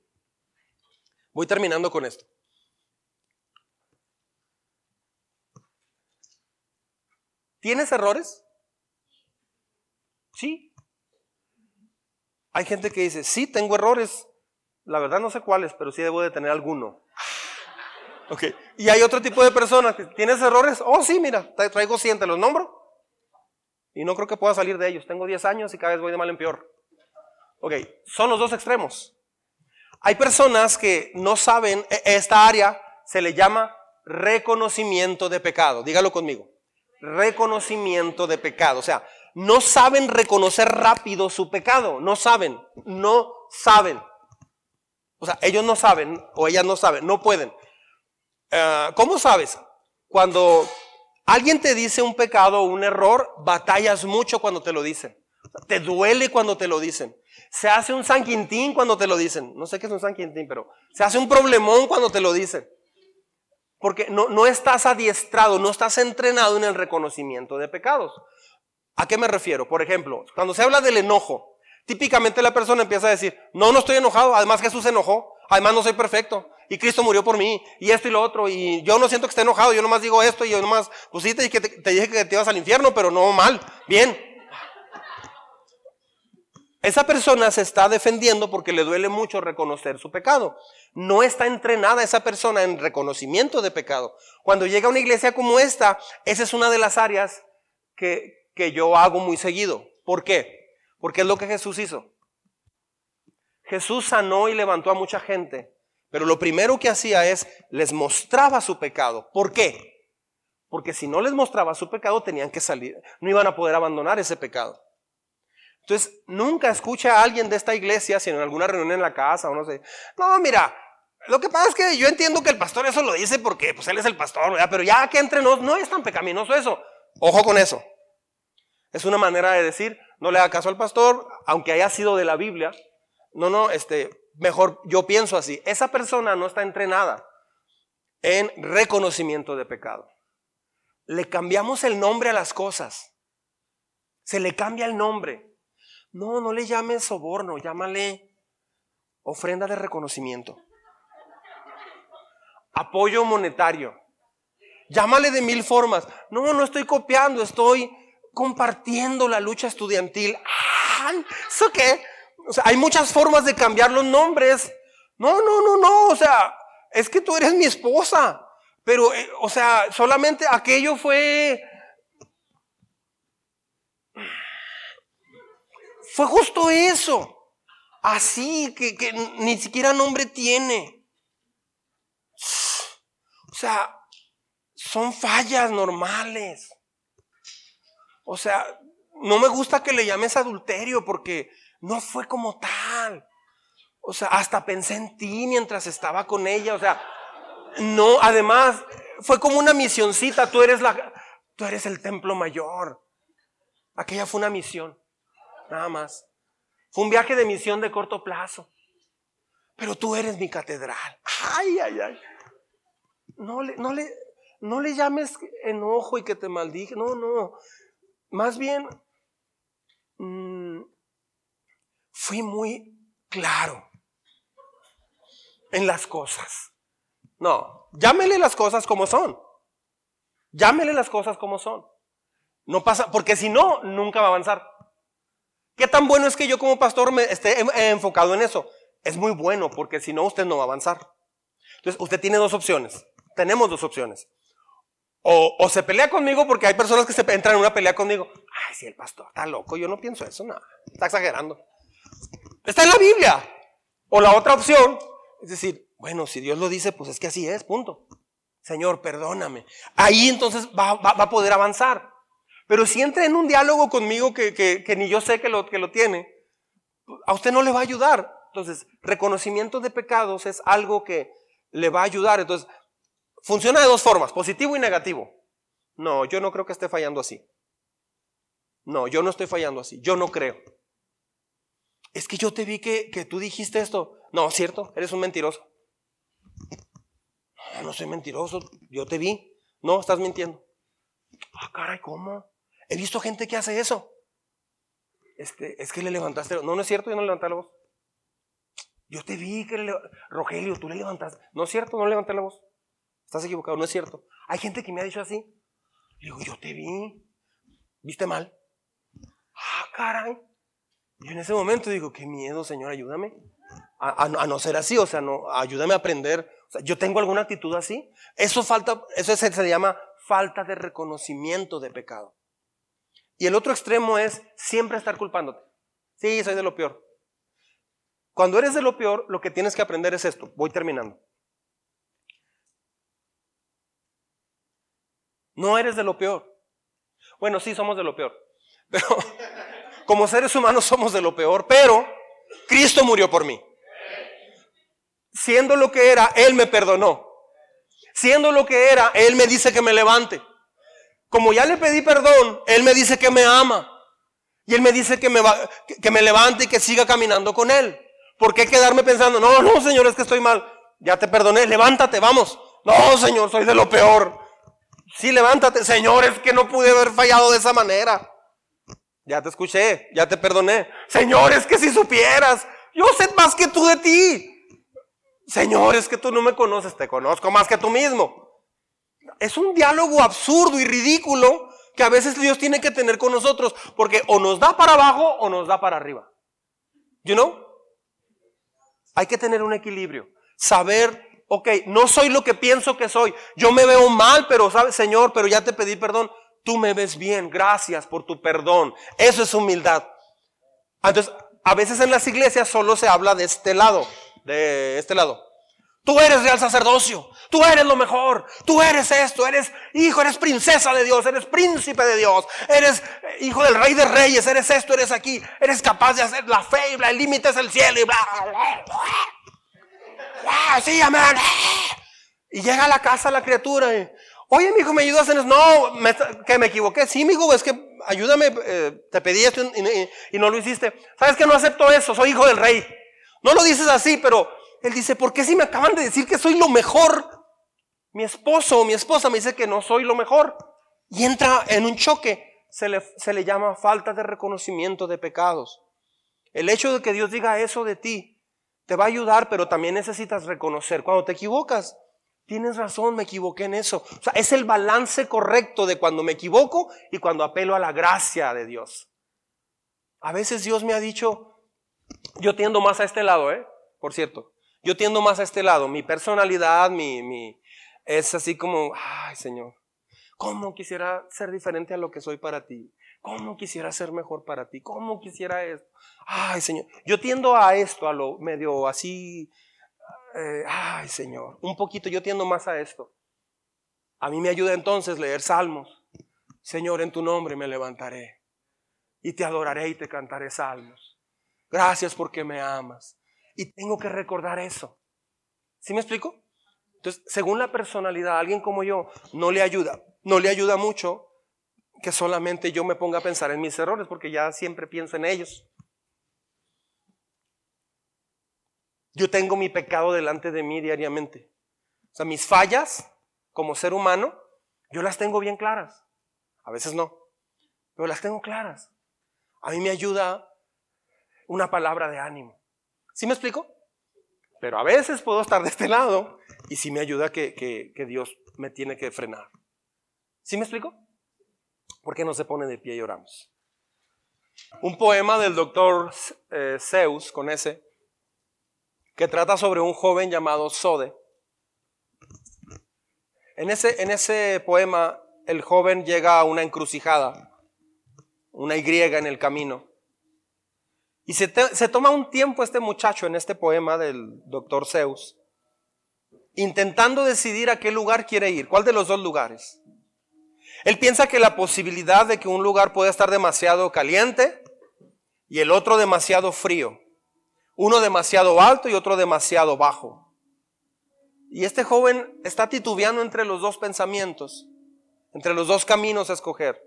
Voy terminando con esto. ¿Tienes errores? Sí. Hay gente que dice, sí, tengo errores. La verdad no sé cuáles, pero sí debo de tener alguno. Ok. Y hay otro tipo de personas que tienes errores. Oh, sí, mira, traigo 100, te los nombro. Y no creo que pueda salir de ellos. Tengo 10 años y cada vez voy de mal en peor. Ok, son los dos extremos. Hay personas que no saben, e, esta área se le llama reconocimiento de pecado. Dígalo conmigo. Reconocimiento de pecado. O sea, no saben reconocer rápido su pecado. No saben, no saben. O sea, ellos no saben o ellas no saben, no pueden. Ah, ¿Cómo sabes? Cuando alguien te dice un pecado o un error, batallas mucho cuando te lo dicen. Te duele cuando te lo dicen. Se hace un San Quintín cuando te lo dicen. No sé qué es un San Quintín, pero se hace un problemón cuando te lo dicen. Porque no, no estás adiestrado, no estás entrenado en el reconocimiento de pecados. ¿A qué me refiero? Por ejemplo, cuando se habla del enojo, típicamente la persona empieza a decir, no, no estoy enojado, además Jesús se enojó, además no soy perfecto, y Cristo murió por mí, y esto y lo otro, y yo no siento que esté enojado, yo nomás digo esto, y yo nomás, pues sí, te, te dije que te ibas al infierno, pero no mal, bien. Esa persona se está defendiendo porque le duele mucho reconocer su pecado. No está entrenada esa persona en reconocimiento de pecado. Cuando llega a una iglesia como esta, esa es una de las áreas que, que yo hago muy seguido. ¿Por qué? Porque es lo que Jesús hizo. Jesús sanó y levantó a mucha gente pero lo primero que hacía es les mostraba su pecado. ¿Por qué? Porque si no les mostraba su pecado tenían que salir, no iban a poder abandonar ese pecado. Entonces, nunca escucha a alguien de esta iglesia, sino en alguna reunión en la casa o no sé. No, mira, lo que pasa es que yo entiendo que el pastor eso lo dice porque pues él es el pastor, pero ya que entre nos no es tan pecaminoso eso. Ojo con eso. Es una manera de decir, no le haga caso al pastor, aunque haya sido de la Biblia. No, no, este, mejor yo pienso así, esa persona no está entrenada en reconocimiento de pecado. Le cambiamos el nombre a las cosas. Se le cambia el nombre. No, no le llames soborno, llámale ofrenda de reconocimiento. Apoyo monetario. Llámale de mil formas. No, no estoy copiando, estoy compartiendo la lucha estudiantil. ¿Eso qué? O sea, hay muchas formas de cambiar los nombres. No, no, no, no. O sea, es que tú eres mi esposa. Pero, eh, o sea, solamente aquello fue... Fue justo eso. Así, que, que ni siquiera nombre tiene. O sea, son fallas normales. O sea, no me gusta que le llames adulterio porque no fue como tal. O sea, hasta pensé en ti mientras estaba con ella. O sea, no, además, fue como una misioncita. Tú eres la, tú eres el templo mayor. Aquella fue una misión. Nada más. Fue un viaje de misión de corto plazo. Pero tú eres mi catedral. Ay, ay, ay. No le, no le, no le llames enojo y que te maldije. No, no. Más bien, mmm, fui muy claro en las cosas. No, llámele las cosas como son. Llámele las cosas como son. No pasa, porque si no, nunca va a avanzar. ¿Qué tan bueno es que yo como pastor me esté enfocado en eso? Es muy bueno, porque si no, usted no va a avanzar. Entonces, usted tiene dos opciones. Tenemos dos opciones. O, se pelea conmigo porque hay personas que se entran en una pelea conmigo. Ay, si el pastor está loco, yo no pienso eso, no, está exagerando. Está en la Biblia. O la otra opción es decir, Bueno, si Dios lo dice, pues es que así es, punto. Señor, perdóname. Ahí entonces va, a poder avanzar. Pero si entra en un diálogo conmigo que, que, que, ni yo sé que lo, que lo tiene, a usted no le va a ayudar. Entonces, reconocimiento de pecados es algo que le va a ayudar. Entonces, funciona de dos formas, positivo y negativo. No, yo no creo que esté fallando así. No, yo no estoy fallando así. Yo no creo. Es que yo te vi que, que tú dijiste esto. No, ¿cierto? Eres un mentiroso. No, no soy mentiroso. Yo te vi. No, estás mintiendo. Ah, caray, ¿cómo? He visto gente que hace eso. Este, es que le levantaste. No, no es cierto, yo no levanté la voz. Yo te vi que le, Rogelio, tú le levantaste. No es cierto, no levanté la voz. Estás equivocado, no es cierto. Hay gente que me ha dicho así. digo, yo te vi. ¿Viste mal? Ah, caray. Y en ese momento digo, qué miedo, Señor, ayúdame. A, no ser así, o sea, no, ayúdame a aprender. yo tengo alguna actitud así. Eso falta, eso se, se llama falta de reconocimiento de pecado. Y el otro extremo es siempre estar culpándote. Sí, soy de lo peor. Cuando eres de lo peor, lo que tienes que aprender es esto. Voy terminando. No eres de lo peor. Bueno, sí, somos de lo peor. Pero <laughs> como seres humanos somos de lo peor, pero Cristo murió por mí. Siendo lo que era, Él me perdonó. Siendo lo que era, Él me dice que me levante. Como ya le pedí perdón, Él me dice que me ama. Y Él me dice que me, va, que, me levante y que siga caminando con Él. ¿Por qué quedarme pensando, no, no, Señor, es que estoy mal? Ya te perdoné, levántate, vamos. No, Señor, soy de lo peor. Sí, levántate, Señor, es que no pude haber fallado de esa manera. Ya te escuché, ya te perdoné. Señor, es que si supieras, yo sé más que tú de ti. Señor, es que tú no me conoces, te conozco más que tú mismo. Es un diálogo absurdo y ridículo que a veces Dios tiene que tener con nosotros, porque o nos da para abajo o nos da para arriba. You know? Hay que tener un equilibrio. Saber, ok, no soy lo que pienso que soy. Yo me veo mal, pero sabes, Señor, pero ya te pedí perdón tú me ves bien, gracias por tu perdón. Eso es humildad. Entonces, a veces en las iglesias solo se habla de este lado, de este lado. Tú eres real sacerdocio, tú eres lo mejor, tú eres esto, eres hijo, eres princesa de Dios, eres príncipe de Dios, eres eh, hijo del rey de reyes, eres esto, eres aquí, eres capaz de hacer la fe y el límite es el cielo y bla, bla, bla. Sí, amén. Y llega a la casa la criatura y, Oye, mi hijo, ¿me ayudas en eso? No, que me equivoqué. Sí, mi hijo, es que ayúdame, eh, te pedí esto y, no lo hiciste. ¿Sabes que no acepto eso? Soy hijo del rey. No lo dices así, pero él dice, ¿por qué si me acaban de decir que soy lo mejor? Mi esposo o mi esposa me dice que no soy lo mejor. Y entra en un choque. Se le, se le llama falta de reconocimiento de pecados. El hecho de que Dios diga eso de ti te va a ayudar, pero también necesitas reconocer. Cuando te equivocas, Tienes razón, me equivoqué en eso. O sea, es el balance correcto de cuando me equivoco y cuando apelo a la gracia de Dios. A veces Dios me ha dicho, yo tiendo más a este lado, ¿eh? Por cierto, yo tiendo más a este lado. Mi personalidad, mi, mi, es así como, ay Señor, ¿cómo quisiera ser diferente a lo que soy para ti? ¿Cómo quisiera ser mejor para ti? ¿Cómo quisiera esto? Ay Señor, yo tiendo a esto, a lo medio así eh, ay Señor, un poquito, yo tiendo más a esto. A mí me ayuda entonces leer salmos. Señor, en tu nombre me levantaré y te adoraré y te cantaré salmos. Gracias porque me amas. Y tengo que recordar eso. ¿Sí me explico? Entonces, según la personalidad, alguien como yo no le ayuda, no le ayuda mucho que solamente yo me ponga a pensar en mis errores, porque ya siempre pienso en ellos. Yo tengo mi pecado delante de mí diariamente. O sea, mis fallas como ser humano, yo las tengo bien claras. A veces no, pero las tengo claras. A mí me ayuda una palabra de ánimo. ¿Sí me explico? Pero a veces puedo estar de este lado y sí me ayuda que, que, Dios me tiene que frenar. ¿Sí me explico? ¿Por qué no se pone de pie y oramos? Un poema del doctor eh, Zeus, con ese, que trata sobre un joven llamado Sode. En ese, en ese poema, el joven llega a una encrucijada, una Y en el camino. Y se, se, toma un tiempo este muchacho en este poema del doctor Zeus intentando decidir a qué lugar quiere ir, cuál de los dos lugares. Él piensa que la posibilidad de que un lugar pueda estar demasiado caliente y el otro demasiado frío, uno demasiado alto y otro demasiado bajo. Y este joven está titubeando entre los dos pensamientos, entre los dos caminos a escoger.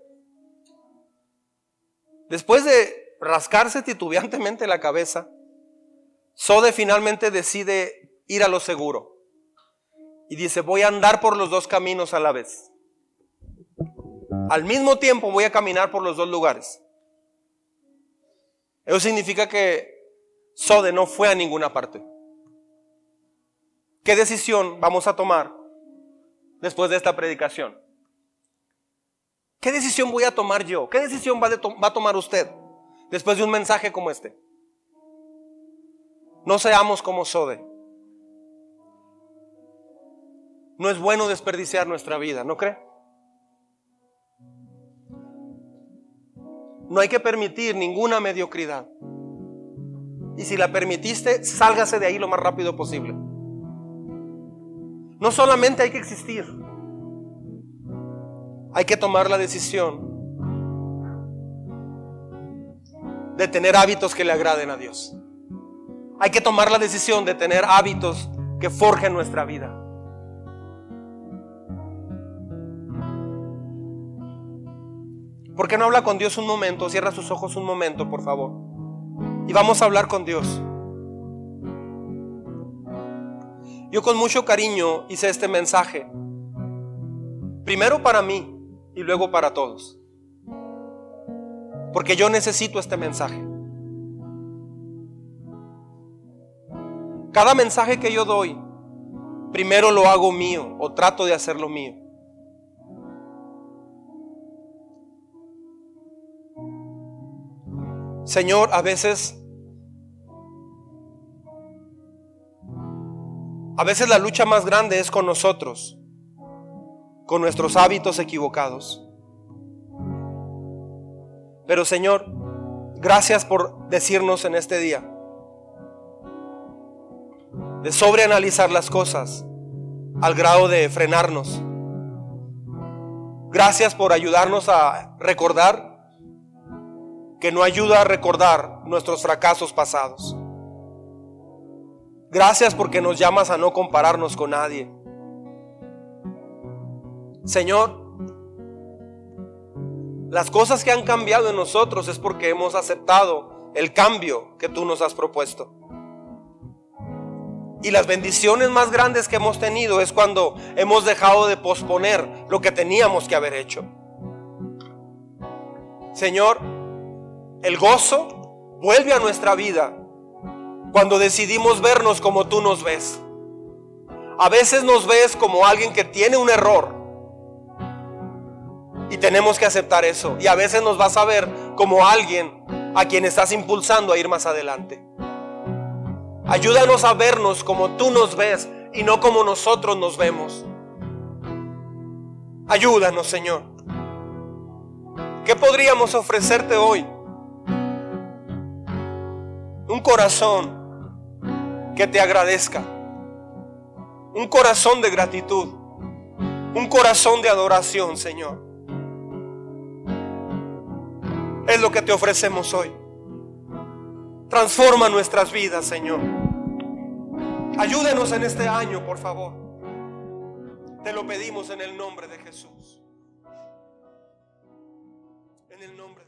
Después de rascarse titubeantemente la cabeza, Sode finalmente decide ir a lo seguro. Y dice, voy a andar por los dos caminos a la vez. Al mismo tiempo voy a caminar por los dos lugares. Eso significa que Sode no fue a ninguna parte. ¿Qué decisión vamos a tomar después de esta predicación? ¿Qué decisión voy a tomar yo? ¿Qué decisión va, a tomar usted después de un mensaje como este? No seamos como Sode. No es bueno desperdiciar nuestra vida, ¿no cree? No hay que permitir ninguna mediocridad. Y si la permitiste, sálgase de ahí lo más rápido posible. No solamente hay que existir, hay que tomar la decisión de tener hábitos que le agraden a Dios. Hay que tomar la decisión de tener hábitos que forjen nuestra vida. ¿Por qué no habla con Dios un momento? Cierra sus ojos un momento, por favor. Y vamos a hablar con Dios. Yo con mucho cariño hice este mensaje. Primero para mí y luego para todos. Porque yo necesito este mensaje. Cada mensaje que yo doy, primero lo hago mío o trato de hacerlo mío. Señor, a veces, a veces la lucha más grande es con nosotros, con nuestros hábitos equivocados. Pero Señor, gracias por decirnos en este día de sobreanalizar las cosas al grado de frenarnos. Gracias por ayudarnos a recordar que no ayuda a recordar nuestros fracasos pasados. Gracias porque nos llamas a no compararnos con nadie. Señor, las cosas que han cambiado en nosotros es porque hemos aceptado el cambio que tú nos has propuesto. Y las bendiciones más grandes que hemos tenido es cuando hemos dejado de posponer lo que teníamos que haber hecho. Señor, el gozo vuelve a nuestra vida cuando decidimos vernos como tú nos ves. A veces nos ves como alguien que tiene un error y tenemos que aceptar eso. Y a veces nos vas a ver como alguien a quien estás impulsando a ir más adelante. Ayúdanos a vernos como tú nos ves y no como nosotros nos vemos. Ayúdanos, Señor. ¿Qué podríamos ofrecerte hoy? Un corazón que te agradezca, un corazón de gratitud, un corazón de adoración, Señor. Es lo que te ofrecemos hoy. Transforma nuestras vidas, Señor. Ayúdenos en este año, por favor. Te lo pedimos en el nombre de Jesús. En el nombre